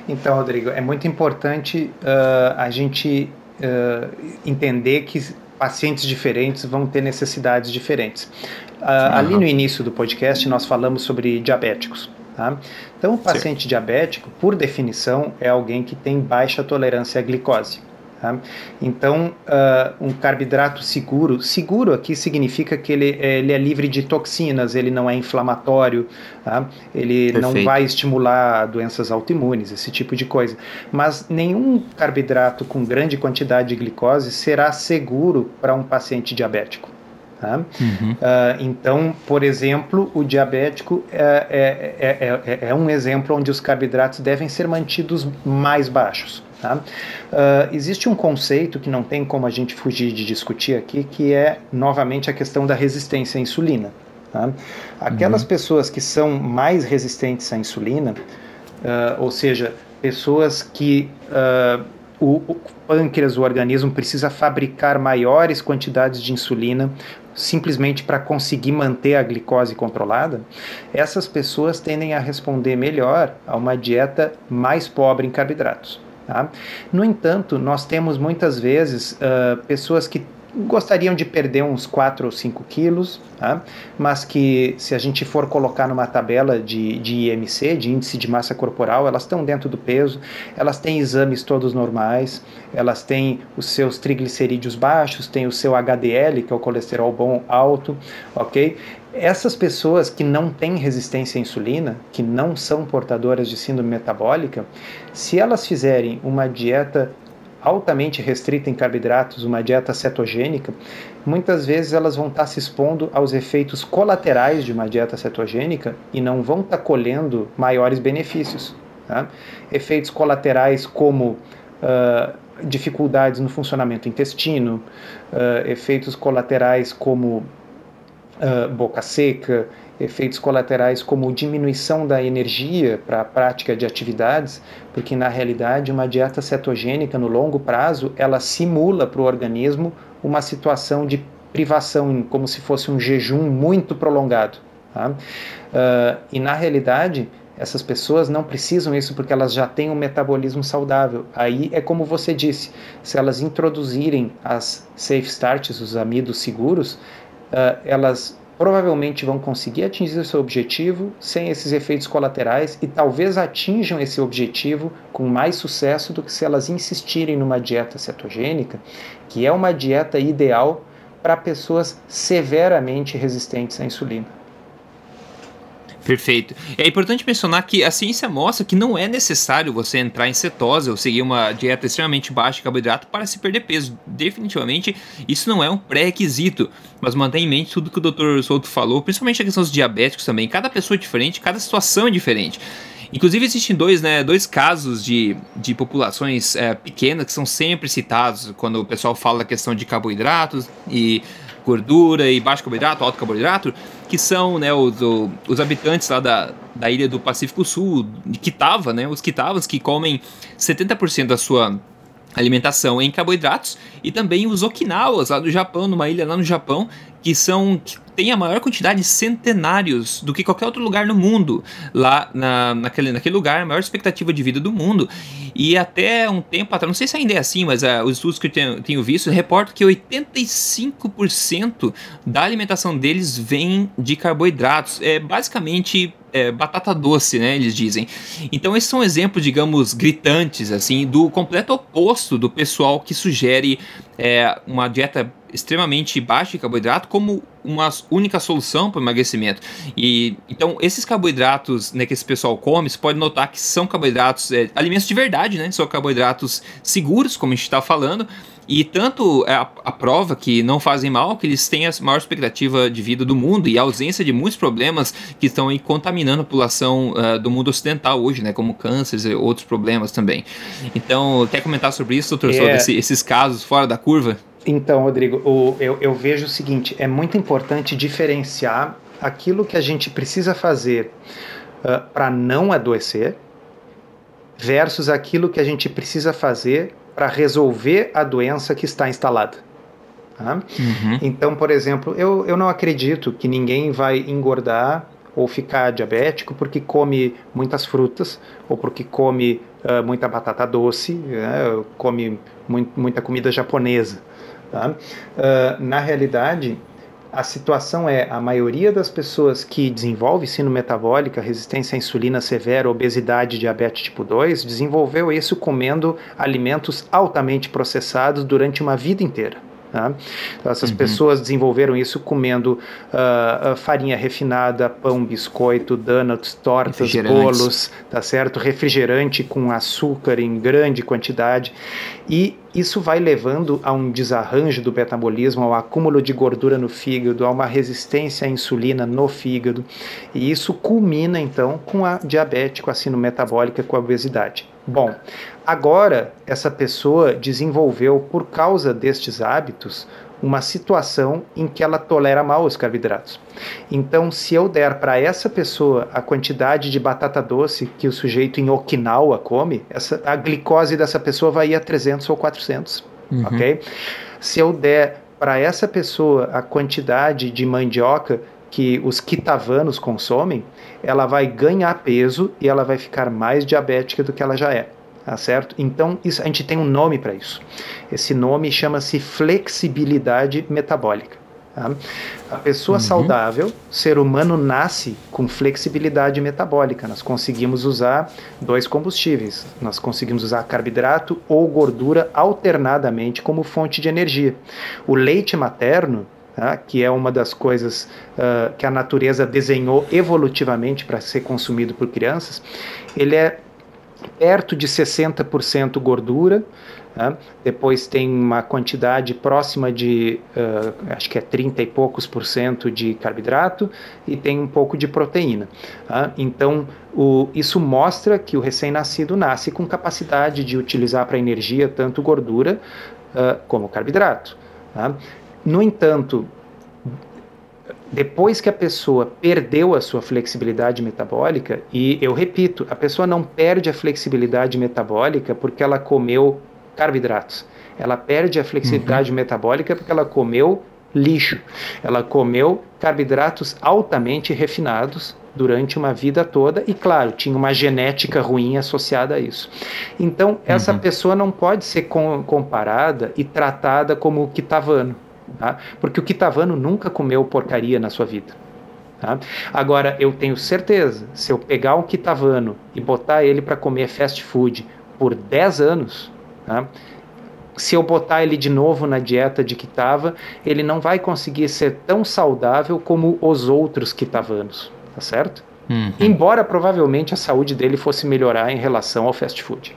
Então, Rodrigo, é muito importante uh, a gente uh, entender que pacientes diferentes vão ter necessidades diferentes. Uh, uhum. Ali no início do podcast, nós falamos sobre diabéticos. Tá? Então, o paciente Sim. diabético, por definição, é alguém que tem baixa tolerância à glicose. Tá? Então, uh, um carboidrato seguro, seguro aqui significa que ele, ele é livre de toxinas, ele não é inflamatório, tá? ele Perfeito. não vai estimular doenças autoimunes, esse tipo de coisa. Mas nenhum carboidrato com grande quantidade de glicose será seguro para um paciente diabético. Tá? Uhum. Uh, então, por exemplo, o diabético é, é, é, é, um exemplo onde os carboidratos devem ser mantidos mais baixos. Tá? Uh, existe um conceito que não tem como a gente fugir de discutir aqui, que é novamente a questão da resistência à insulina. Tá? Aquelas uhum. pessoas que são mais resistentes à insulina, uh, ou seja, pessoas que o, o pâncreas, o organismo, precisa fabricar maiores quantidades de insulina simplesmente para conseguir manter a glicose controlada, essas pessoas tendem a responder melhor a uma dieta mais pobre em carboidratos. Tá? No entanto, nós temos muitas vezes uh, pessoas que gostariam de perder uns 4 ou 5 quilos, tá? mas que se a gente for colocar numa tabela de, de IMC, de índice de massa corporal, elas estão dentro do peso, elas têm exames todos normais, elas têm os seus triglicerídeos baixos, têm o seu HDL, que é o colesterol bom alto, ok? Essas pessoas que não têm resistência à insulina, que não são portadoras de síndrome metabólica, se elas fizerem uma dieta altamente restrita em carboidratos, uma dieta cetogênica, muitas vezes elas vão estar se expondo aos efeitos colaterais de uma dieta cetogênica e não vão estar colhendo maiores benefícios. Tá? Efeitos colaterais como uh, dificuldades no funcionamento do intestino, uh, efeitos colaterais como uh, boca seca, efeitos colaterais como diminuição da energia para a prática de atividades, porque na realidade uma dieta cetogênica no longo prazo ela simula para o organismo uma situação de privação, como se fosse um jejum muito prolongado. Tá? Uh, e na realidade essas pessoas não precisam isso porque elas já têm um metabolismo saudável. Aí é como você disse, se elas introduzirem as safe starts, os amidos seguros, uh, elas provavelmente vão conseguir atingir o seu objetivo sem esses efeitos colaterais e talvez atinjam esse objetivo com mais sucesso do que se elas insistirem numa dieta cetogênica, que é uma dieta ideal para pessoas severamente resistentes à insulina. Perfeito. É importante mencionar que a ciência mostra que não é necessário você entrar em cetose ou seguir uma dieta extremamente baixa de carboidrato para se perder peso. Definitivamente, isso não é um pré-requisito. Mas mantenha em mente tudo que o Dr. Souto falou, principalmente a questão dos diabéticos também. Cada pessoa é diferente, cada situação é diferente. Inclusive existem dois, né, dois casos de, de populações é, pequenas que são sempre citados quando o pessoal fala da questão de carboidratos e gordura e baixo carboidrato, alto carboidrato, que são né, os, os habitantes lá da, da ilha do Pacífico Sul, Kitava, né, os Kitavas que comem 70% da sua alimentação em carboidratos e também os Okinawas lá do Japão, numa ilha lá no Japão, que são que tem a maior quantidade de centenários do que qualquer outro lugar no mundo. Lá na, naquele, naquele lugar, a maior expectativa de vida do mundo. E até um tempo atrás, não sei se ainda é assim, mas uh, os estudos que eu tenho, tenho visto reportam que 85% da alimentação deles vem de carboidratos. É basicamente é, batata doce, né? Eles dizem. Então esses são exemplos, digamos, gritantes, assim, do completo oposto do pessoal que sugere é, uma dieta extremamente baixa de carboidrato como uma única solução para o emagrecimento. E então esses carboidratos né, que esse pessoal come, você pode notar que são carboidratos, é, alimentos de verdade, né? São carboidratos seguros, como a gente está falando. E tanto a, a, prova que não fazem mal, que eles têm a maior expectativa de vida do mundo e a ausência de muitos problemas que estão aí contaminando a população uh, do mundo ocidental hoje, né? Como cânceres e outros problemas também. Então, quer comentar sobre isso, doutor? É... Sobre esse, esses casos fora da curva? Então, Rodrigo, o, eu, eu vejo o seguinte: é muito importante diferenciar aquilo que a gente precisa fazer uh, para não adoecer versus aquilo que a gente precisa fazer para resolver a doença que está instalada. Tá? Uhum. Então, por exemplo, eu, eu não acredito que ninguém vai engordar ou ficar diabético porque come muitas frutas ou porque come uh, muita batata doce, uh, come muito, muita comida japonesa. Tá? Uh, na realidade, a situação é a maioria das pessoas que desenvolve sino metabólica, resistência à insulina severa, obesidade, diabetes tipo 2, desenvolveu isso comendo alimentos altamente processados durante uma vida inteira. Tá? Então, essas uhum. pessoas desenvolveram isso comendo uh, farinha refinada, pão, biscoito, donuts, tortas, bolos, tá certo? Refrigerante com açúcar em grande quantidade. E isso vai levando a um desarranjo do metabolismo, ao acúmulo de gordura no fígado, a uma resistência à insulina no fígado. E isso culmina então com a diabetes, com a sino metabólica, com a obesidade. Bom, agora essa pessoa desenvolveu, por causa destes hábitos, uma situação em que ela tolera mal os carboidratos. Então, se eu der para essa pessoa a quantidade de batata doce que o sujeito em Okinawa come, essa, a glicose dessa pessoa vai ir a 300 ou 400, uhum. ok? Se eu der para essa pessoa a quantidade de mandioca que os quitavanos consomem, ela vai ganhar peso e ela vai ficar mais diabética do que ela já é. Tá certo? Então, isso, a gente tem um nome para isso. Esse nome chama-se flexibilidade metabólica. Tá? A pessoa uhum. saudável, ser humano nasce com flexibilidade metabólica. Nós conseguimos usar dois combustíveis. Nós conseguimos usar carboidrato ou gordura alternadamente como fonte de energia. O leite materno Tá? que é uma das coisas uh, que a natureza desenhou evolutivamente para ser consumido por crianças, ele é perto de 60% gordura, tá? depois tem uma quantidade próxima de, uh, acho que é 30 e poucos por cento de carboidrato e tem um pouco de proteína. Tá? Então, o, isso mostra que o recém-nascido nasce com capacidade de utilizar para energia tanto gordura uh, como carboidrato. Tá? No entanto, depois que a pessoa perdeu a sua flexibilidade metabólica, e eu repito, a pessoa não perde a flexibilidade metabólica porque ela comeu carboidratos. Ela perde a flexibilidade uhum. metabólica porque ela comeu lixo. Ela comeu carboidratos altamente refinados durante uma vida toda e, claro, tinha uma genética ruim associada a isso. Então, essa uhum. pessoa não pode ser com, comparada e tratada como o quitavano Tá? Porque o Kitavano nunca comeu porcaria na sua vida. Tá? Agora, eu tenho certeza, se eu pegar um Kitavano e botar ele para comer fast food por 10 anos, tá? se eu botar ele de novo na dieta de Kitava, ele não vai conseguir ser tão saudável como os outros Kitavanos, tá certo? Uhum. Embora provavelmente a saúde dele fosse melhorar em relação ao fast food.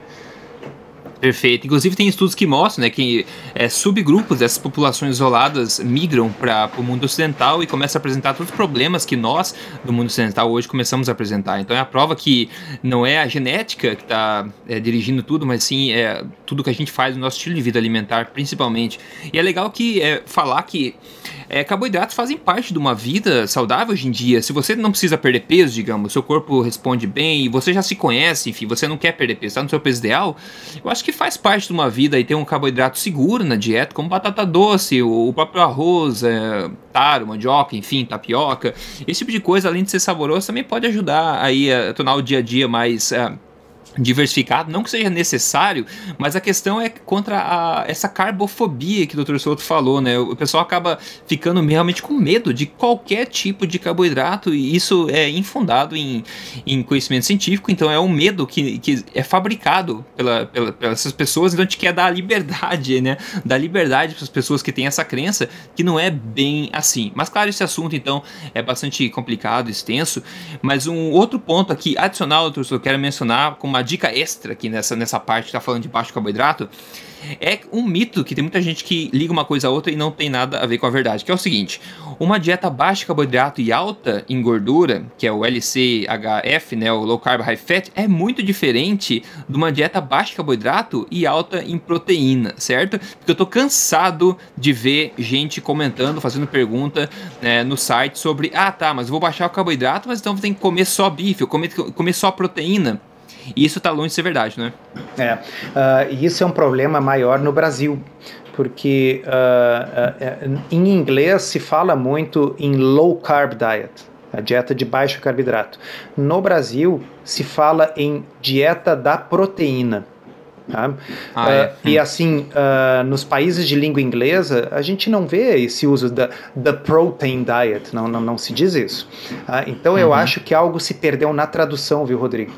Perfeito. Inclusive tem estudos que mostram né, que é, subgrupos dessas populações isoladas migram para o mundo ocidental e começam a apresentar todos os problemas que nós, do mundo ocidental, hoje começamos a apresentar. Então é a prova que não é a genética que está é, dirigindo tudo, mas sim é tudo que a gente faz no nosso estilo de vida alimentar, principalmente. E é legal que é, falar que é, carboidratos fazem parte de uma vida saudável hoje em dia. Se você não precisa perder peso, digamos, seu corpo responde bem você já se conhece, enfim, você não quer perder peso, está no seu peso ideal, eu acho que faz parte de uma vida e ter um carboidrato seguro na dieta, como batata doce, o próprio arroz, é, taro, mandioca, enfim, tapioca. Esse tipo de coisa, além de ser saboroso, também pode ajudar aí a tornar o dia a dia mais. É, diversificado, não que seja necessário, mas a questão é contra a, essa carbofobia que o Dr. Souto falou, né? O pessoal acaba ficando realmente com medo de qualquer tipo de carboidrato e isso é infundado em, em conhecimento científico, então é um medo que, que é fabricado pela, pela, pelas pessoas, então a gente quer dar liberdade, né? Dar liberdade para as pessoas que têm essa crença que não é bem assim. Mas claro, esse assunto então é bastante complicado, extenso, mas um outro ponto aqui adicional, doutor, eu quero mencionar como uma dica extra aqui nessa, nessa parte que tá falando de baixo carboidrato, é um mito que tem muita gente que liga uma coisa a outra e não tem nada a ver com a verdade, que é o seguinte: uma dieta baixa em carboidrato e alta em gordura, que é o LCHF, né, o low carb high fat, é muito diferente de uma dieta baixa em carboidrato e alta em proteína, certo? Porque eu tô cansado de ver gente comentando, fazendo pergunta né, no site sobre, ah, tá, mas vou baixar o carboidrato, mas então tem que comer só bife, comer, comer só proteína. E isso está longe de ser verdade, né? É, uh, e isso é um problema maior no Brasil, porque uh, uh, em inglês se fala muito em low carb diet, a dieta de baixo carboidrato. No Brasil se fala em dieta da proteína. Tá? Ah, é. uh, e assim, uh, nos países de língua inglesa, a gente não vê esse uso da the protein diet, não, não, não se diz isso. Uh, então uhum. eu acho que algo se perdeu na tradução, viu, Rodrigo?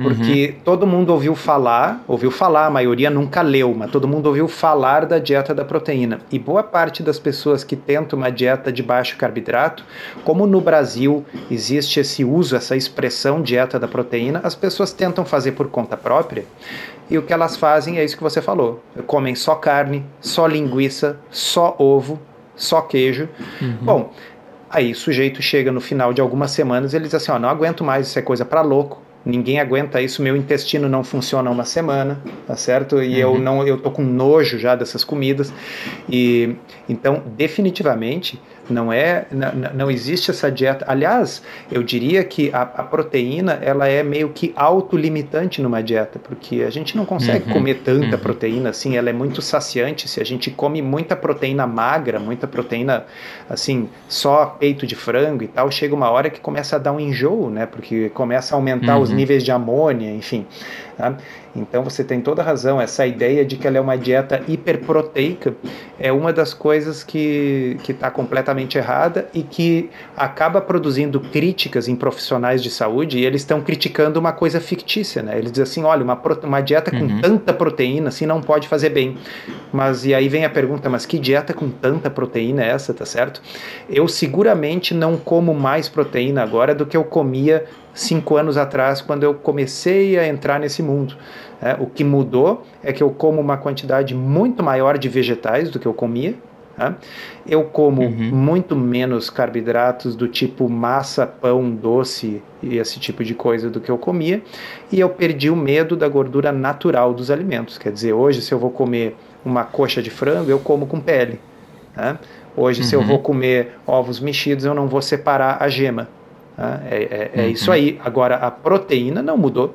porque uhum. todo mundo ouviu falar, ouviu falar, a maioria nunca leu, mas todo mundo ouviu falar da dieta da proteína. E boa parte das pessoas que tentam uma dieta de baixo carboidrato, como no Brasil existe esse uso, essa expressão dieta da proteína, as pessoas tentam fazer por conta própria e o que elas fazem é isso que você falou: comem só carne, só linguiça, só ovo, só queijo. Uhum. Bom, aí o sujeito chega no final de algumas semanas e ele diz assim: ó, não aguento mais, isso é coisa para louco. Ninguém aguenta isso, meu intestino não funciona uma semana, tá certo? E uhum. eu não, eu tô com nojo já dessas comidas. E então, definitivamente, não é, não, não existe essa dieta. Aliás, eu diria que a, a, proteína ela é meio que autolimitante numa dieta, porque a gente não consegue uhum, comer tanta uhum. proteína assim. Ela é muito saciante. Se a gente come muita proteína magra, muita proteína assim, só peito de frango e tal, chega uma hora que começa a dar um enjoo, né? Porque começa a aumentar uhum. os níveis de amônia, enfim. Tá? Então você tem toda razão, essa ideia de que ela é uma dieta hiperproteica é uma das coisas que está completamente errada e que acaba produzindo críticas em profissionais de saúde e eles estão criticando uma coisa fictícia, né? Eles dizem assim, olha, uma, uma dieta com uhum. tanta proteína assim não pode fazer bem. Mas e aí vem a pergunta, mas que dieta com tanta proteína é essa, tá certo? Eu seguramente não como mais proteína agora do que eu comia cinco anos atrás, quando eu comecei a entrar nesse mundo. É, o que mudou é que eu como uma quantidade muito maior de vegetais do que eu comia. Tá? Eu como uhum. muito menos carboidratos do tipo massa, pão, doce e esse tipo de coisa do que eu comia. E eu perdi o medo da gordura natural dos alimentos. Quer dizer, hoje, se eu vou comer uma coxa de frango, eu como com pele. Tá? Hoje, uhum. se eu uhum. vou comer ovos mexidos, eu não vou separar a gema. Tá? É, é, é isso aí. Agora, a proteína não mudou.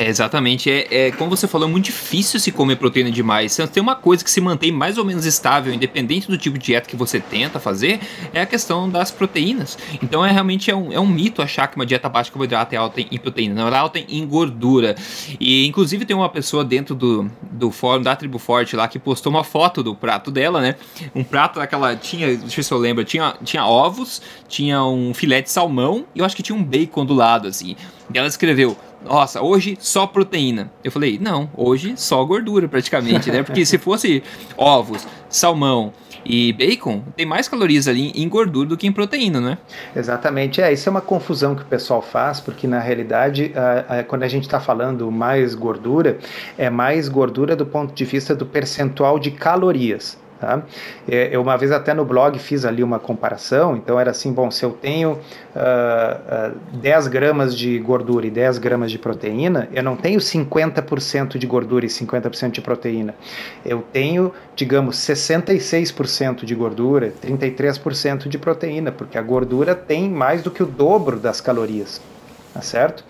É, exatamente. É, é, como você falou, é muito difícil se comer proteína demais. Tem uma coisa que se mantém mais ou menos estável, independente do tipo de dieta que você tenta fazer, é a questão das proteínas. Então é realmente é um, é um mito achar que uma dieta baixa de carboidrato é alta em proteína. Não, ela é alta em gordura. E inclusive tem uma pessoa dentro do, do fórum da Tribo Forte lá que postou uma foto do prato dela, né? Um prato daquela. Tinha, deixa eu se eu lembro, tinha, tinha ovos, tinha um filé de salmão e eu acho que tinha um bacon do lado, assim. E ela escreveu nossa, hoje só proteína. Eu falei, não, hoje só gordura praticamente, né? Porque se fosse ovos, salmão e bacon, tem mais calorias ali em gordura do que em proteína, né? Exatamente, é, isso é uma confusão que o pessoal faz, porque na realidade, a, a, quando a gente está falando mais gordura, é mais gordura do ponto de vista do percentual de calorias. Tá? É, eu uma vez até no blog fiz ali uma comparação, então era assim, bom, se eu tenho uh, uh, 10 gramas de gordura e 10 gramas de proteína, eu não tenho 50% de gordura e 50% de proteína. Eu tenho, digamos, 66% de gordura, 33% de proteína, porque a gordura tem mais do que o dobro das calorias, tá certo?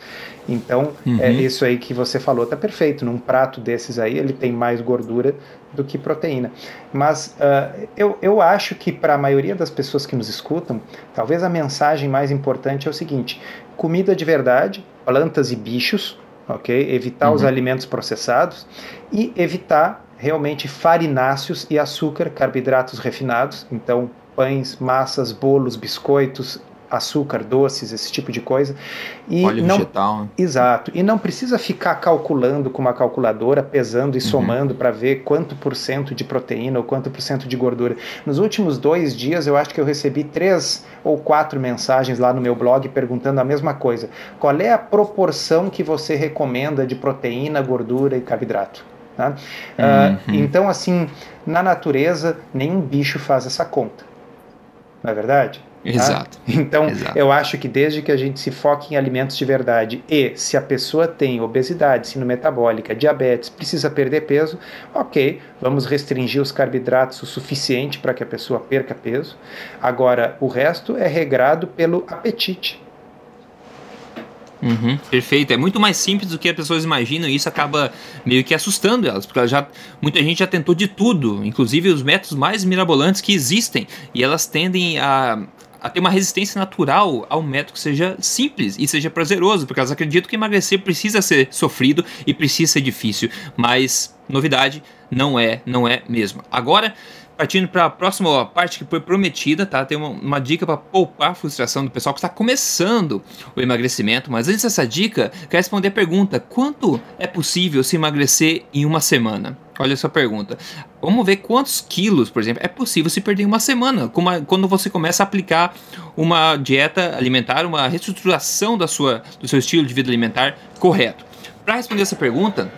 Então, é uhum. é isso aí que você falou, tá perfeito. Num prato desses aí, ele tem mais gordura do que proteína. Mas uh, eu, eu acho que para a maioria das pessoas que nos escutam, talvez a mensagem mais importante é o seguinte: comida de verdade, plantas e bichos, ok? Evitar uhum. os alimentos processados e evitar realmente farináceos e açúcar, carboidratos refinados. Então, pães, massas, bolos, biscoitos, açúcar, doces, esse tipo de coisa. E Óleo não, vegetal. Né? Exato. E não precisa ficar calculando com uma calculadora, pesando e uhum. somando para ver quanto por cento de proteína ou quanto por cento de gordura. Nos últimos dois dias, eu acho que eu recebi três ou quatro mensagens lá no meu blog perguntando a mesma coisa. Qual é a proporção que você recomenda de proteína, gordura e carboidrato? Tá? Ah, uhum. Uh, então, assim, na natureza, nenhum bicho faz essa conta. Não é verdade? Tá? Exato. Então, Exato. eu acho que desde que a gente se foque em alimentos de verdade e se a pessoa tem obesidade, sino metabólica, diabetes, precisa perder peso, ok, vamos restringir os carboidratos o suficiente para que a pessoa perca peso. Agora, o resto é regrado pelo apetite. Uhum, perfeito. É muito mais simples do que as pessoas imaginam e isso acaba meio que assustando elas, porque já, muita gente já tentou de tudo, inclusive os métodos mais mirabolantes que existem, e elas tendem a, a ter uma resistência natural ao método que seja simples e seja prazeroso, porque elas acreditam que emagrecer precisa ser sofrido e precisa ser difícil. Mas, novidade, não é, não é mesmo. Agora, partindo para a próxima parte que foi prometida, tá? Tem uma, uma dica para poupar a frustração do pessoal que está começando o emagrecimento. Mas antes dessa dica, quero responder a pergunta: quanto é possível se emagrecer em uma semana? Olha essa pergunta. Vamos ver quantos quilos, por exemplo, é possível se perder em uma semana, quando você começa a aplicar uma dieta alimentar, uma reestruturação da sua, do seu estilo de vida alimentar correto. Para responder essa pergunta,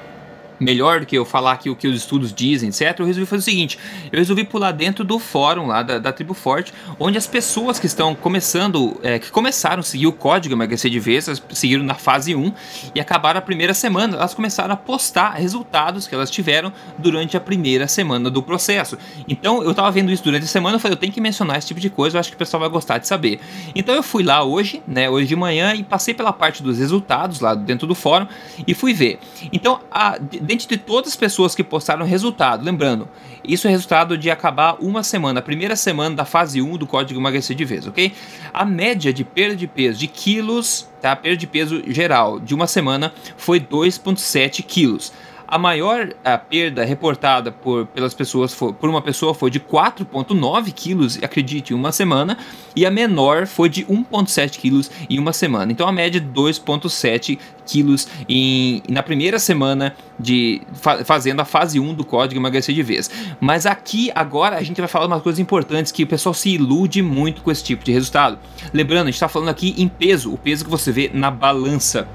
melhor do que eu falar aqui o que os estudos dizem, etc., eu resolvi fazer o seguinte: eu resolvi pular dentro do fórum lá da, da Tribo Forte, onde as pessoas que estão começando, é, que começaram a seguir o código emagrecer de vez, seguiram na fase 1 e acabaram a primeira semana, elas começaram a postar resultados que elas tiveram durante a primeira semana do processo. Então eu tava vendo isso durante a semana, eu falei, eu tenho que mencionar esse tipo de coisa, eu acho que o pessoal vai gostar de saber. Então eu fui lá hoje, né, hoje de manhã, e passei pela parte dos resultados lá dentro do fórum e fui ver. Então, a, Independente de todas as pessoas que postaram resultado, lembrando, isso é resultado de acabar uma semana, a primeira semana da fase 1 do código emagrecer de vez, ok? A média de perda de peso de quilos, tá? Perda de peso geral de uma semana foi 2,7 quilos. A maior a perda reportada por, pelas pessoas for, por uma pessoa foi de 4,9 quilos, acredite, em uma semana, e a menor foi de 1,7 quilos em uma semana. Então a média de 2,7 quilos em, na primeira semana de fa, fazendo a fase 1 do código emagrecer de vez. Mas aqui agora a gente vai falar umas coisas importantes que o pessoal se ilude muito com esse tipo de resultado. Lembrando, a gente está falando aqui em peso, o peso que você vê na balança.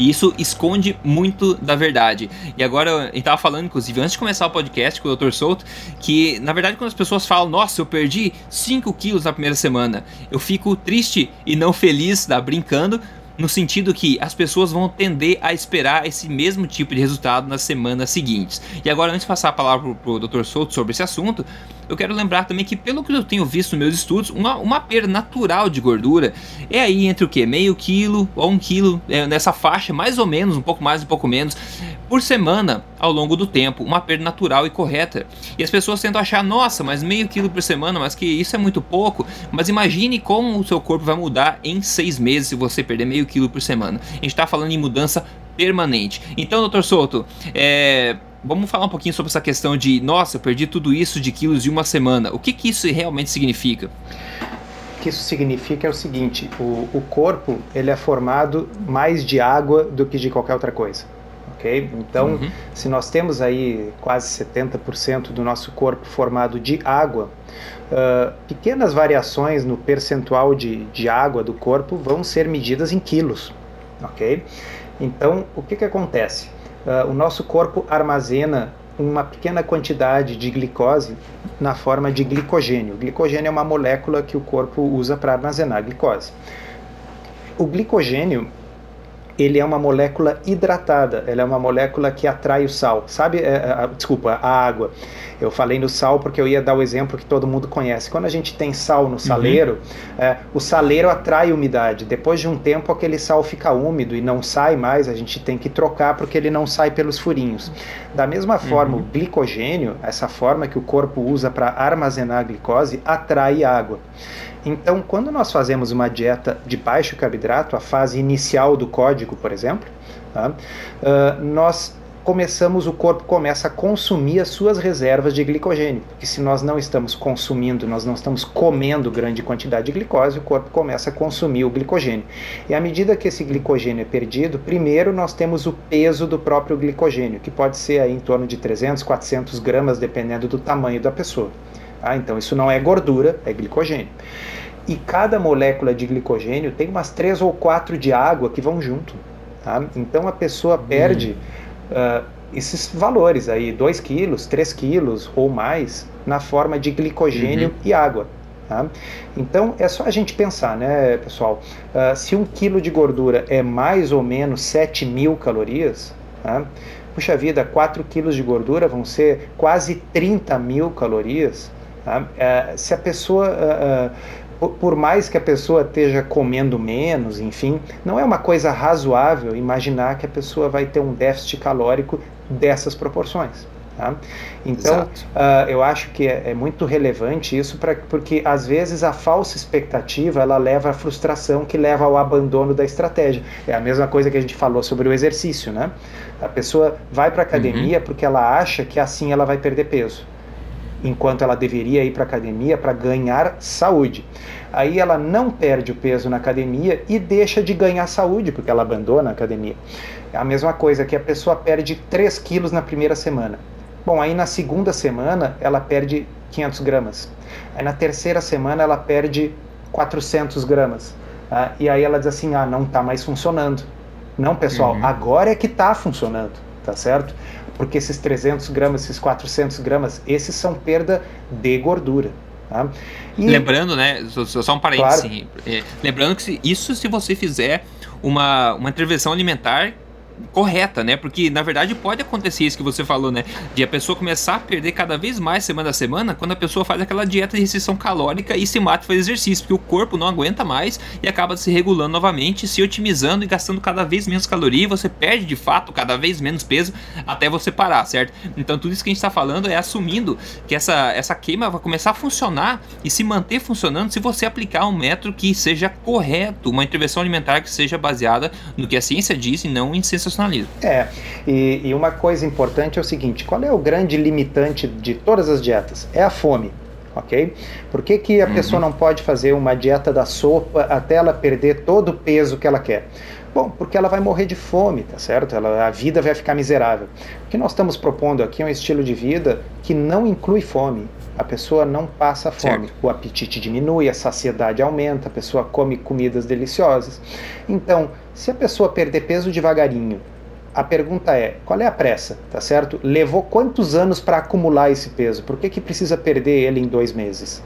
E isso esconde muito da verdade. E agora, a gente tava falando, inclusive, antes de começar o podcast com o Dr. Souto, que na verdade, quando as pessoas falam, nossa, eu perdi 5 quilos na primeira semana, eu fico triste e não feliz, tá, brincando, no sentido que as pessoas vão tender a esperar esse mesmo tipo de resultado nas semanas seguintes. E agora, antes de passar a palavra para o Dr. Souto sobre esse assunto, eu quero lembrar também que, pelo que eu tenho visto nos meus estudos, uma, uma perda natural de gordura é aí entre o que? Meio quilo ou um quilo, é, nessa faixa, mais ou menos, um pouco mais, um pouco menos, por semana ao longo do tempo. Uma perda natural e correta. E as pessoas tentam achar, nossa, mas meio quilo por semana, mas que isso é muito pouco. Mas imagine como o seu corpo vai mudar em seis meses se você perder meio quilo por semana. A gente está falando em mudança permanente. Então, doutor Souto, é, vamos falar um pouquinho sobre essa questão de, nossa, eu perdi tudo isso de quilos em uma semana. O que, que isso realmente significa? O que isso significa é o seguinte: o, o corpo ele é formado mais de água do que de qualquer outra coisa. Ok? Então, uhum. se nós temos aí quase 70% do nosso corpo formado de água, uh, pequenas variações no percentual de, de água do corpo vão ser medidas em quilos. ok? Então, o que, que acontece? uh, o nosso corpo armazena uma pequena quantidade de glicose na forma de glicogênio. O glicogênio é uma molécula que o corpo usa para armazenar glicose. O glicogênio ele é uma molécula hidratada, ela é uma molécula que atrai o sal. Sabe, é, é, desculpa, a água. Eu falei no sal porque eu ia dar o exemplo que todo mundo conhece. Quando a gente tem sal no saleiro, uhum. é, o saleiro atrai umidade. Depois de um tempo, aquele sal fica úmido e não sai mais, a gente tem que trocar porque ele não sai pelos furinhos. Da mesma forma, uhum. o glicogênio, essa forma que o corpo usa para armazenar a glicose, atrai água. Então, quando nós fazemos uma dieta de baixo carboidrato, a fase inicial do código, por exemplo, tá? uh, nós começamos, o corpo começa a consumir as suas reservas de glicogênio. Porque se nós não estamos consumindo, nós não estamos comendo grande quantidade de glicose, o corpo começa a consumir o glicogênio. E à medida que esse glicogênio é perdido, primeiro nós temos o peso do próprio glicogênio, que pode ser aí em torno de 300, 400 gramas, dependendo do tamanho da pessoa. Ah, então isso não é gordura, é glicogênio. E cada molécula de glicogênio tem umas três ou quatro de água que vão junto. Tá? Então a pessoa perde uh, esses valores aí, 2 quilos, 3 quilos ou mais, na forma de glicogênio uhum. e água. Tá? Então é só a gente pensar, né, pessoal? Uh, se um quilo de gordura é mais ou menos 7 mil calorias, tá? puxa vida, 4 quilos de gordura vão ser quase 30 mil calorias. Tá? Uh, se a pessoa uh, por mais que a pessoa esteja comendo menos, enfim, não é uma coisa razoável imaginar que a pessoa vai ter um déficit calórico dessas proporções. Tá? Então, uh, eu acho que é, é, muito relevante isso, pra, porque às vezes a falsa expectativa ela leva à frustração, que leva ao abandono da estratégia. É a mesma coisa que a gente falou sobre o exercício, né? A pessoa vai para a academia uhum. porque ela acha que assim ela vai perder peso, enquanto ela deveria ir para a academia para ganhar saúde. Aí ela não perde o peso na academia e deixa de ganhar saúde porque ela abandona a academia. É a mesma coisa que a pessoa perde 3 quilos na primeira semana Bom, aí na segunda semana ela perde 500 gramas. Aí na terceira semana ela perde 400 gramas. Ah, e aí ela diz assim: ah, não está mais funcionando. Não, pessoal, uhum. agora é que está funcionando, tá certo? Porque esses 300 gramas, esses 400 gramas, esses são perda de gordura. Tá? E... Lembrando, né, só um parênteses, claro. é, lembrando que isso se você fizer uma, uma intervenção alimentar correta, né? Porque na verdade pode acontecer isso que você falou, né? De a pessoa começar a perder cada vez mais semana a semana quando a pessoa faz aquela dieta de restrição calórica e se mata e faz exercício, porque o corpo não aguenta mais e acaba se regulando novamente, se otimizando e gastando cada vez menos caloria e você perde de fato cada vez menos peso até você parar, certo? Então tudo isso que a gente está falando é assumindo que essa, essa queima vai começar a funcionar e se manter funcionando se você aplicar um método que seja correto, uma intervenção alimentar que seja baseada no que a ciência diz e não em sensacionalismo é, e, e uma coisa importante é o seguinte: qual é o grande limitante de todas as dietas? É a fome ok? Por que, que a uhum. pessoa não pode fazer uma dieta da sopa até ela perder todo o peso que ela quer? Bom, porque ela vai morrer de fome, tá certo? Ela, a vida vai ficar miserável. O que nós estamos propondo aqui é um estilo de vida que não inclui fome. A pessoa não passa fome. Certo. O apetite diminui, a saciedade aumenta, a pessoa come comidas deliciosas. Então, se a pessoa perder peso devagarinho, a pergunta é: qual é a pressa? Tá certo? Levou quantos anos para acumular esse peso? Por que, que precisa perder ele em dois meses?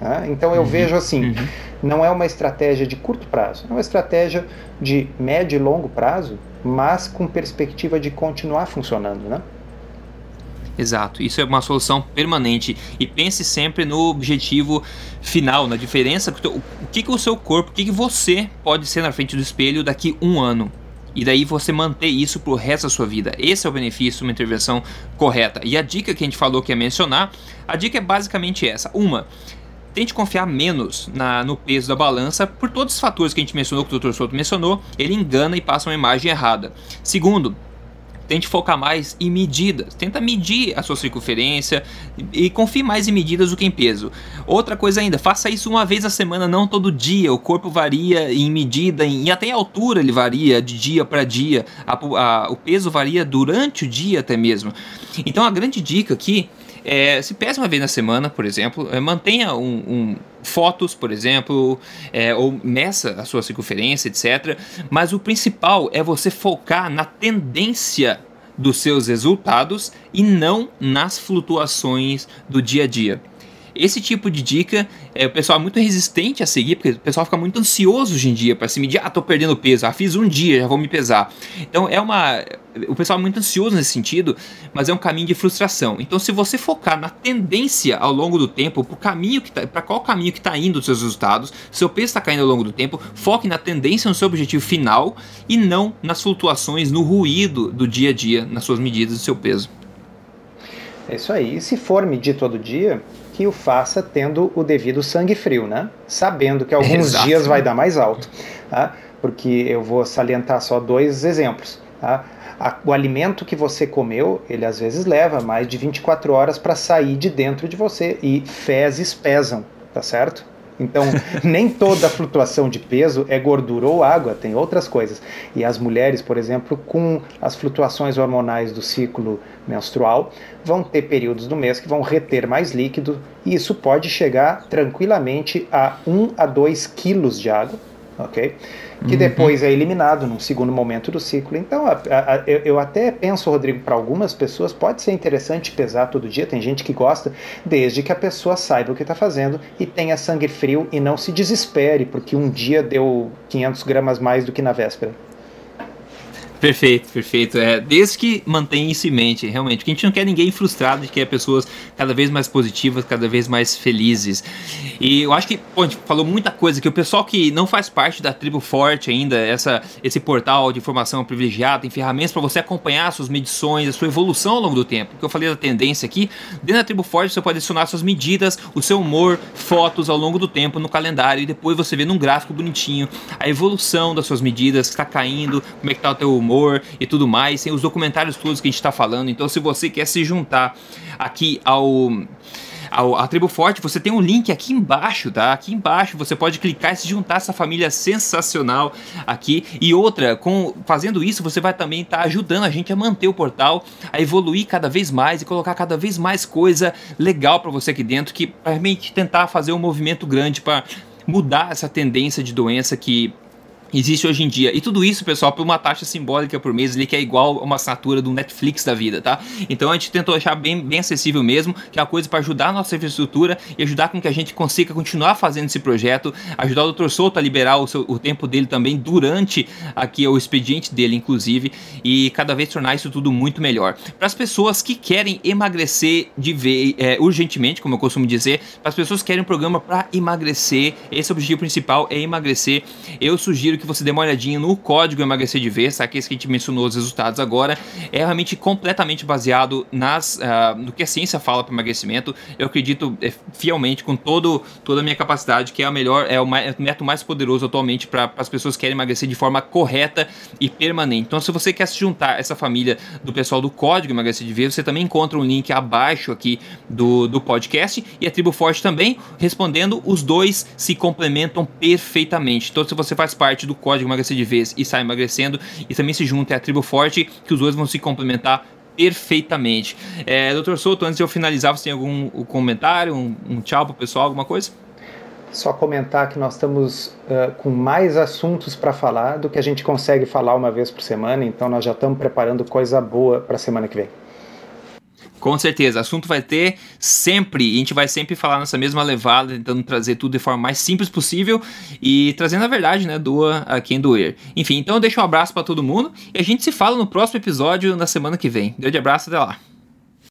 Ah, então eu uhum, vejo assim: uhum. não é uma estratégia de curto prazo, é uma estratégia de médio e longo prazo, mas com perspectiva de continuar funcionando, né? Exato, isso é uma solução permanente e pense sempre no objetivo final, na diferença, o que, que o seu corpo, o que, que você pode ser na frente do espelho daqui um ano, e daí você manter isso pro resto da sua vida. Esse é o benefício de uma intervenção correta. E a dica que a gente falou que ia mencionar, a dica é basicamente essa. Uma, tente confiar menos na, no peso da balança por todos os fatores que a gente mencionou, que o Dr. Souto mencionou, ele engana e passa uma imagem errada. Segundo, Tente focar mais em medidas. Tenta medir a sua circunferência e confie mais em medidas do que em peso. Outra coisa ainda, faça isso uma vez a semana, não todo dia. O corpo varia em medida e até em altura ele varia de dia para dia. A, a, o peso varia durante o dia até mesmo. Então a grande dica aqui é, se pese uma vez na semana, por exemplo, é, mantenha um, um, fotos, por exemplo, é, ou meça a sua circunferência, etc. Mas o principal é você focar na tendência dos seus resultados e não nas flutuações do dia a dia. Esse tipo de dica, é, o pessoal é muito resistente a seguir, porque o pessoal fica muito ansioso hoje em dia para se medir. Ah, tô perdendo peso, ah, fiz um dia, já vou me pesar. Então é uma. O pessoal é muito ansioso nesse sentido, mas é um caminho de frustração. Então, se você focar na tendência ao longo do tempo, para caminho que tá, para qual caminho que está indo os seus resultados, seu peso está caindo ao longo do tempo, foque na tendência no seu objetivo final e não nas flutuações, no ruído do dia a dia, nas suas medidas do seu peso. É isso aí. E se for medir todo dia, que o faça tendo o devido sangue frio, né? Sabendo que alguns Exato. dias vai dar mais alto. Tá? Porque eu vou salientar só dois exemplos. Tá? o alimento que você comeu, ele às vezes leva mais de 24 horas para sair de dentro de você e fezes pesam, tá certo? Então, nem toda flutuação de peso é gordura ou água, tem outras coisas. E as mulheres, por exemplo, com as flutuações hormonais do ciclo menstrual, vão ter períodos do mês que vão reter mais líquido, e isso pode chegar tranquilamente a 1 a 2 quilos de água, ok? Que uhum. depois é eliminado num segundo momento do ciclo. Então, a, a, eu, eu, até penso, Rodrigo, para algumas pessoas pode ser interessante pesar todo dia, tem gente que gosta, desde que a pessoa saiba o que está fazendo e tenha sangue frio e não se desespere, porque um dia deu 500 gramas mais do que na véspera. Perfeito, perfeito. É, desde que mantenha isso em mente, realmente. Porque a gente não quer ninguém frustrado, a gente quer pessoas cada vez mais positivas, cada vez mais felizes. E eu acho que, pô, a gente falou muita coisa que o pessoal que não faz parte da tribo forte ainda, essa, esse portal de informação privilegiada, tem ferramentas para você acompanhar suas medições, a sua evolução ao longo do tempo. Porque eu falei da tendência aqui, dentro da tribo forte você pode adicionar suas medidas, o seu humor, fotos ao longo do tempo no calendário e depois você vê num gráfico bonitinho a evolução das suas medidas, está caindo, como é que tá o teu humor humor e tudo mais, tem os documentários todos que a gente está falando. Então, se você quer se juntar aqui ao a, Tribo Forte, você tem um link aqui embaixo, tá? Aqui embaixo você pode clicar e se juntar a essa família sensacional aqui. E outra, com fazendo isso, você vai também estar tá ajudando a gente a manter o portal, a evoluir cada vez mais e colocar cada vez mais coisa legal para você aqui dentro, que realmente tentar fazer um movimento grande para mudar essa tendência de doença que existe hoje em dia. E tudo isso, pessoal, por uma taxa simbólica por mês ali, que é igual a uma assinatura do Netflix da vida, tá? Então a gente tentou achar bem, bem acessível mesmo, que é uma coisa para ajudar a nossa infraestrutura e ajudar com que a gente consiga continuar fazendo esse projeto, ajudar o Dr. Souto a liberar o, seu, o tempo dele também durante aqui o expediente dele, inclusive, e cada vez tornar isso tudo muito melhor. Para as pessoas que querem emagrecer de ver, é, urgentemente, como eu costumo dizer, para as pessoas que querem um programa para emagrecer, esse é objetivo principal é emagrecer, eu sugiro que que você dê uma olhadinha no código emagrecer de vez, tá? Que é esse que a gente mencionou os resultados agora, é realmente completamente baseado nas, uh, no que a ciência fala para emagrecimento. Eu acredito é, fielmente com todo, toda a minha capacidade que é a melhor, é o, é o método mais poderoso atualmente para as pessoas que querem emagrecer de forma correta e permanente. Então, se você quer se juntar a essa família do pessoal do código emagrecer de vez, você também encontra um link abaixo aqui do, do podcast e a Tribo Forte também, respondendo, os dois se complementam perfeitamente. Então, se você faz parte do do código emagrecer de vez e sai emagrecendo. E também se junta à tribo forte, que os dois vão se complementar perfeitamente. É, Dr. Souto, antes de eu finalizar, você tem algum comentário, um, um tchau pro pessoal, alguma coisa? Só comentar que nós estamos uh, com mais assuntos para falar do que a gente consegue falar uma vez por semana, então nós já estamos preparando coisa boa para a semana que vem. Com certeza, assunto vai ter sempre, e a gente vai sempre falar nessa mesma levada, tentando trazer tudo de forma mais simples possível e trazendo a verdade, né, doa a quem doer. Enfim, então deixa um abraço para todo mundo e a gente se fala no próximo episódio na semana que vem. Grande abraço, até lá.